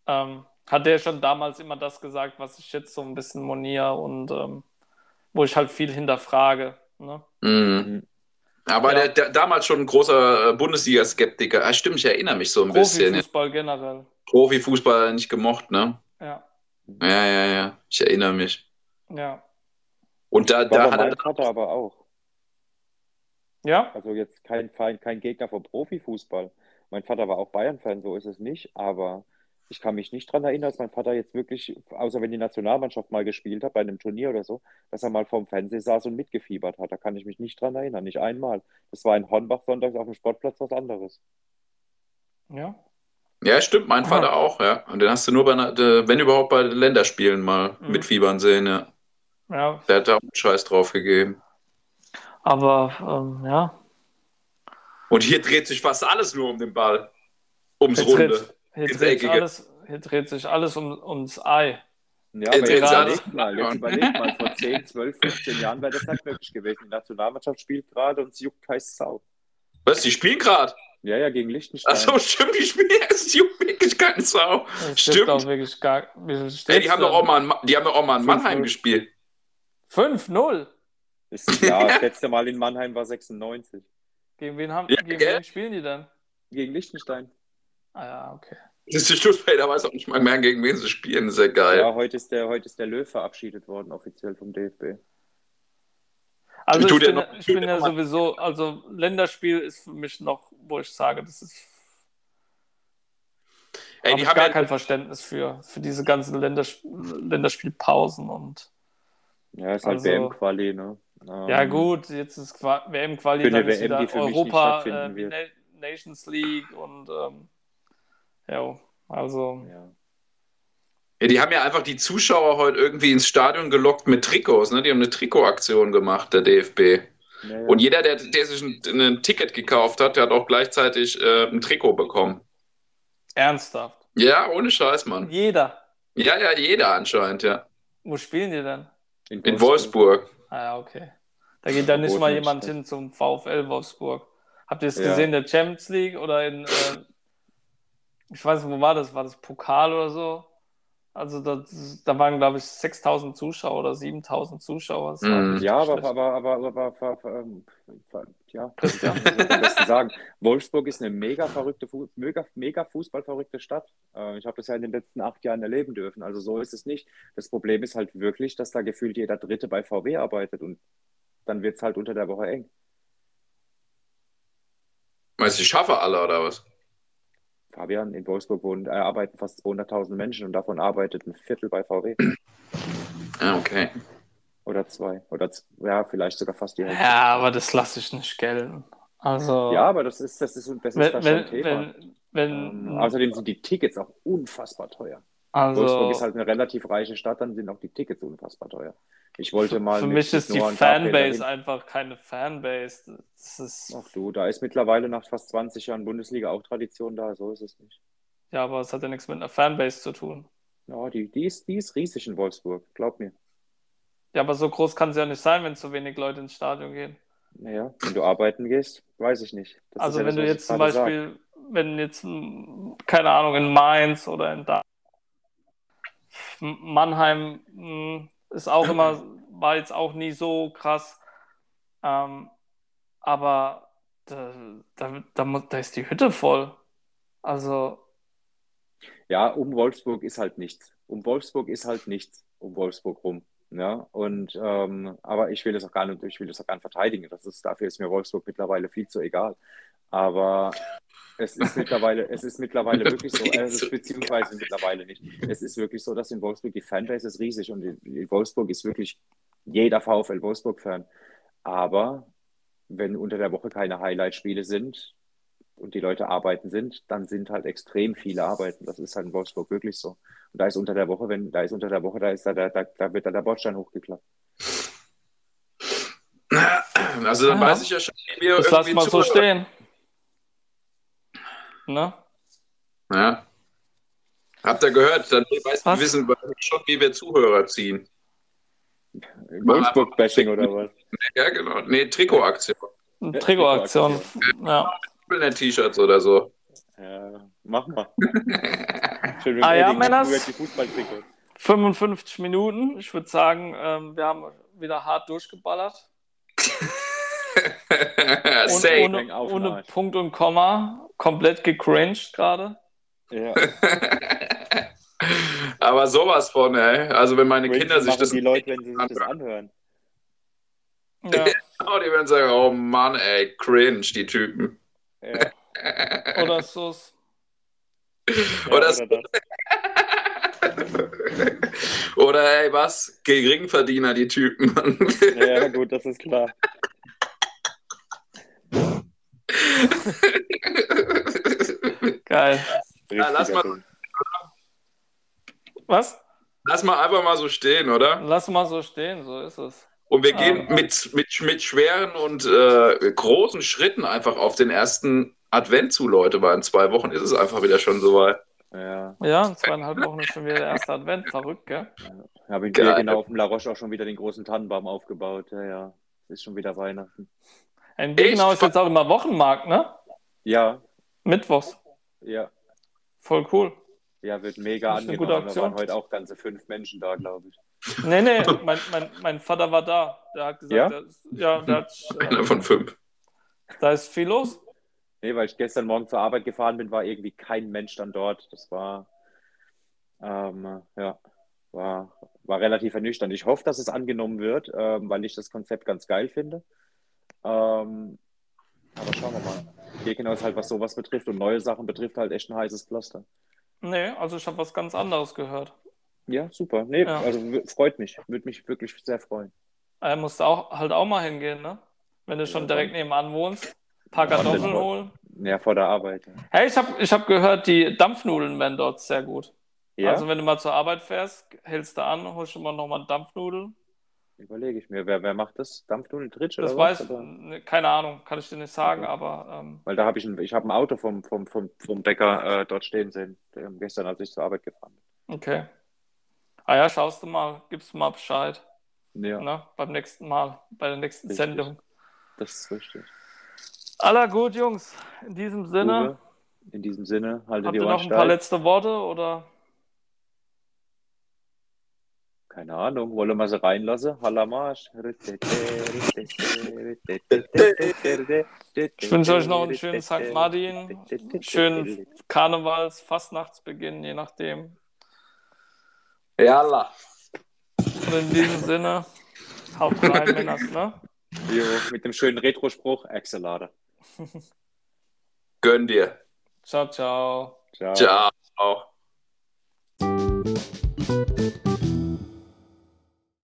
ähm, hat der schon damals immer das gesagt, was ich jetzt so ein bisschen moniere und ähm, wo ich halt viel hinterfrage. Ne? Mhm. Aber Ja. der, der damals schon ein großer äh, Bundesliga-Skeptiker. Ah, stimmt, ich erinnere mich so ein bisschen. Ja. Profifußball generell. Profifußball nicht gemocht, ne? Ja, Ja, ja, ja. Ich erinnere mich. ja. Und da, War da hat er Vater aber auch. Ja, Also jetzt kein, Feind, kein Gegner vom Profifußball. Mein Vater war auch Bayern-Fan, so ist es nicht. Aber ich kann mich nicht daran erinnern, dass mein Vater jetzt wirklich, außer wenn die Nationalmannschaft mal gespielt hat, bei einem Turnier oder so, dass er mal vorm Fernseher saß und mitgefiebert hat. Da kann ich mich nicht dran erinnern, nicht einmal. Das war in Hornbach sonntags auf dem Sportplatz was anderes. ja. Ja, stimmt, mein Aha. Vater auch, ja. Und den hast du nur bei, einer- wenn überhaupt, bei den Länderspielen mal Mhm. mitfiebern sehen, ja. Ja, Der hat da auch einen Scheiß drauf gegeben. aber ähm, ja. Und hier dreht sich fast alles nur um den Ball. Ums Hier Runde. dreht, hier, dreht sich alles, hier dreht sich alles um, ums Ei. Ja, aber jetzt überleg mal, jetzt überleg mal, vor 10, 12, 15 Jahren wäre das nicht möglich gewesen. Die Nationalmannschaft spielt gerade und es juckt heiß Sau. Was, die spielen gerade? Ja, ja, gegen Liechtenstein. Achso, stimmt, die spielen es juckt wirklich keine Sau. Das Stimmt. auch wirklich gar. Wie viel Ey, steht's die haben doch auch mal, in die haben doch auch mal in 5-0. Mannheim gespielt. 5-0. Ist, ja, das letzte Mal in Mannheim war 96. Gegen wen, haben, Ja, gegen wen spielen die denn? Gegen Liechtenstein. Ah ja, okay. Das ist die Stuttgarter weiß auch nicht mal mehr, gegen wen sie spielen. Sehr geil. Ja, heute ist, der, heute ist der Löw verabschiedet worden, offiziell vom DFB. Also ich dir bin, noch- ja- ich bin ja sowieso, also Länderspiel ist für mich noch, wo ich sage, das ist Ey, habe die ich haben gar ja, kein Verständnis für, für diese ganzen Länders Länderspielpausen und Ja, ist halt Also- WM-Quali, ne? Ähm, ja gut, jetzt ist Qua- WM-Quali, dann ist WM, wieder die für mich nicht Europa, stattfinden äh, Nations League und ähm, ja, also Ja. ja, die haben ja einfach die Zuschauer heute irgendwie ins Stadion gelockt mit Trikots. Ne? Die haben eine Trikotaktion gemacht, der DFB. Ja, ja. Und jeder, der, der sich ein, ein Ticket gekauft hat, der hat auch gleichzeitig äh, ein Trikot bekommen. ernsthaft. Ja, ohne Scheiß, Mann. Jeder. Ja, ja, jeder anscheinend, ja. Wo spielen die denn? In Wolfsburg. Ah ja, okay. Da geht dann nicht mal in jemand hin zum VfL Wolfsburg. Habt ihr es Ja. gesehen, der Champions League oder in, äh, ich weiß nicht, wo war das? War das Pokal oder so? Also da, da waren, glaube ich, 6000 Zuschauer oder 7000 Zuschauer. Das richtig Ja, aber, aber, aber, aber, aber, aber, aber ähm, ja, Christian. besten sagen? Wolfsburg ist eine mega verrückte, mega, mega fußballverrückte Stadt. Äh, Ich habe das ja in den letzten acht Jahren erleben dürfen. Also so ist es nicht. Das Problem ist halt wirklich, dass da gefühlt jeder Dritte bei VW arbeitet und dann wird es halt unter der Woche eng. Meinst du, ich schaffe alle oder was? Fabian, in Wolfsburg wohnen, äh, arbeiten fast 200.000 Menschen und davon arbeitet ein Viertel bei VW. Ja, okay. Oder zwei. Oder ja, vielleicht sogar fast die Hälfte. Ja, aber das lasse ich nicht gelten. Also, Ja, aber das ist, das ist, das ist wenn, da schon wenn, Thema. wenn, wenn, Ähm, außerdem sind die Tickets auch unfassbar teuer. Wolfsburg also, ist halt eine relativ reiche Stadt, dann sind auch die Tickets unfassbar teuer. Ich wollte mal. für mich ist die Fanbase einfach keine Fanbase. Das ist, Ach du, da ist mittlerweile nach fast 20 Jahren Bundesliga auch Tradition da, so ist es nicht. ja, aber es hat ja nichts mit einer Fanbase zu tun. Ja, die, die, ist, die ist riesig in Wolfsburg, glaub mir. Ja, aber so groß kann es ja nicht sein, wenn zu wenig Leute ins Stadion gehen. Naja, wenn du arbeiten gehst, weiß ich nicht. Das also ja wenn das, du jetzt zum gerade sag. Beispiel, wenn jetzt, keine Ahnung, in Mainz oder in da Mannheim ist auch immer, war jetzt auch nie so krass. Ähm, aber da, da, da, da ist die Hütte voll. Also, Ja, um Wolfsburg ist halt nichts. Um Wolfsburg ist halt nichts um Wolfsburg rum. Ja, und ähm, aber ich will das auch gar nicht, ich will das auch gar nicht verteidigen. Das ist, dafür ist mir Wolfsburg mittlerweile viel zu egal. Aber es ist mittlerweile, es ist mittlerweile wirklich so, äh, es ist beziehungsweise mittlerweile nicht. Es ist wirklich so, dass in Wolfsburg die Fanbase ist riesig und in, in Wolfsburg ist wirklich jeder VfL Wolfsburg-Fan. Aber wenn unter der Woche keine Highlight-Spiele sind und die Leute arbeiten sind, dann sind halt extrem viele Arbeiten. Das ist halt in Wolfsburg wirklich so. Und da ist unter der Woche, wenn da ist unter der Woche, da ist da, da, da, da wird da der Bordstein hochgeklappt. Also dann Ja. weiß ich ja schon, wie wir das mal so zuhören. stehen. Ne? Ja. Habt ihr gehört? Dann weiß, Was? wissen wir schon, wie wir Zuhörer ziehen. Wolfsburg-Bashing oder was? Ja, genau. Nee, Trikotaktion. Trikotaktion. Ja. T-Shirts oder so. Ja, mach mal. Schön, Ah ja, Männers? die Fußballtrikots. 55 Minuten. Ich würde sagen, ähm, wir haben wieder hart durchgeballert. Ohne, ohne Punkt und Komma. Komplett gecringed gerade. Ja. Aber sowas von, ey. Also wenn meine Cringe Kinder sich machen das die Leute, wenn sie sich das anhören. Ja. Oh, die werden sagen, oh Mann, ey, cringe, die Typen. Ja. Oder so. Oder, ja, oder das. oder ey, was? Geringverdiener, die Typen. Ja, gut, das ist klar. Geil. Ja, lass mal-. Was? Lass mal einfach mal so stehen, oder? Lass mal so stehen, so ist es. Und wir gehen Ah. mit, mit, mit schweren und äh, großen Schritten einfach auf den ersten Advent zu, Leute, weil in zwei Wochen ist es einfach wieder schon soweit. Ja, Ja, in zweieinhalb Wochen ist schon wieder der erste Advent. Verrückt, gell? habe ich genau auf dem La Roche auch schon wieder den großen Tannenbaum aufgebaut. Ja, ja. Es ist schon wieder Weihnachten. In Degenau ist jetzt auch immer Wochenmarkt, ne? Ja, Mittwochs. ja. Voll cool. Ja, wird mega Das ist eine angenommen. gute Da Aktion. waren heute auch ganze fünf Menschen da, glaube ich. Nee, nee, mein, mein, mein Vater war da. Der hat gesagt, Ja? der ist, ja, der hat, Einer äh, von fünf. da ist viel los. Nee, weil ich gestern Morgen zur Arbeit gefahren bin, war irgendwie kein Mensch dann dort. Das war, ähm, ja, war, war relativ ernüchternd. Ich hoffe, dass es angenommen wird, ähm, weil ich das Konzept ganz geil finde. Ähm, aber schauen wir mal. Birkenau ist halt, was sowas betrifft und neue Sachen betrifft, halt echt ein heißes Pflaster. Nee, also ich habe was ganz anderes gehört. Ja, super. Nee, Ja. also freut mich. Würde mich wirklich sehr freuen. Er musste auch, halt auch mal hingehen, ne? Wenn du schon Ja, direkt nebenan wohnst. Ein paar Kartoffeln holen. Ja, vor der Arbeit. Ja. Hey, ich habe ich hab gehört, die Dampfnudeln wären dort sehr gut. Ja, Also wenn du mal zur Arbeit fährst, hältst du an, holst du mal nochmal Dampfnudeln. Überlege ich mir. Wer, wer macht das? Dampfnudeln Tritsch Das oder weiß, was? Ne, keine Ahnung, kann ich dir nicht sagen, Okay. aber ähm, Weil da habe ich ein, ich habe ein Auto vom, vom, vom, vom Bäcker äh, dort stehen sehen, der, gestern, als ich zur Arbeit gefahren okay. Ah ja, schaust du mal, gibst du mal Bescheid, bin. Ja, ne? Beim nächsten Mal, bei der nächsten Richtig. Sendung. das ist richtig. Aller gut, Jungs. In diesem Sinne, Uwe, in diesem Sinne, halte habt die ihr Ohren noch ein paar steif. letzte Worte oder? Keine Ahnung, wollen wir sie reinlassen? Halamarsch. Ich wünsche euch noch einen schönen St. Martin, schönen Karnevals, Fastnachtsbeginn, je nachdem. Jalla. Und in diesem Sinne, haut rein, Männers, ne? Jo, mit dem schönen Retro-Spruch, Axelade. Gönn dir. Ciao, ciao. Ciao. Ciao.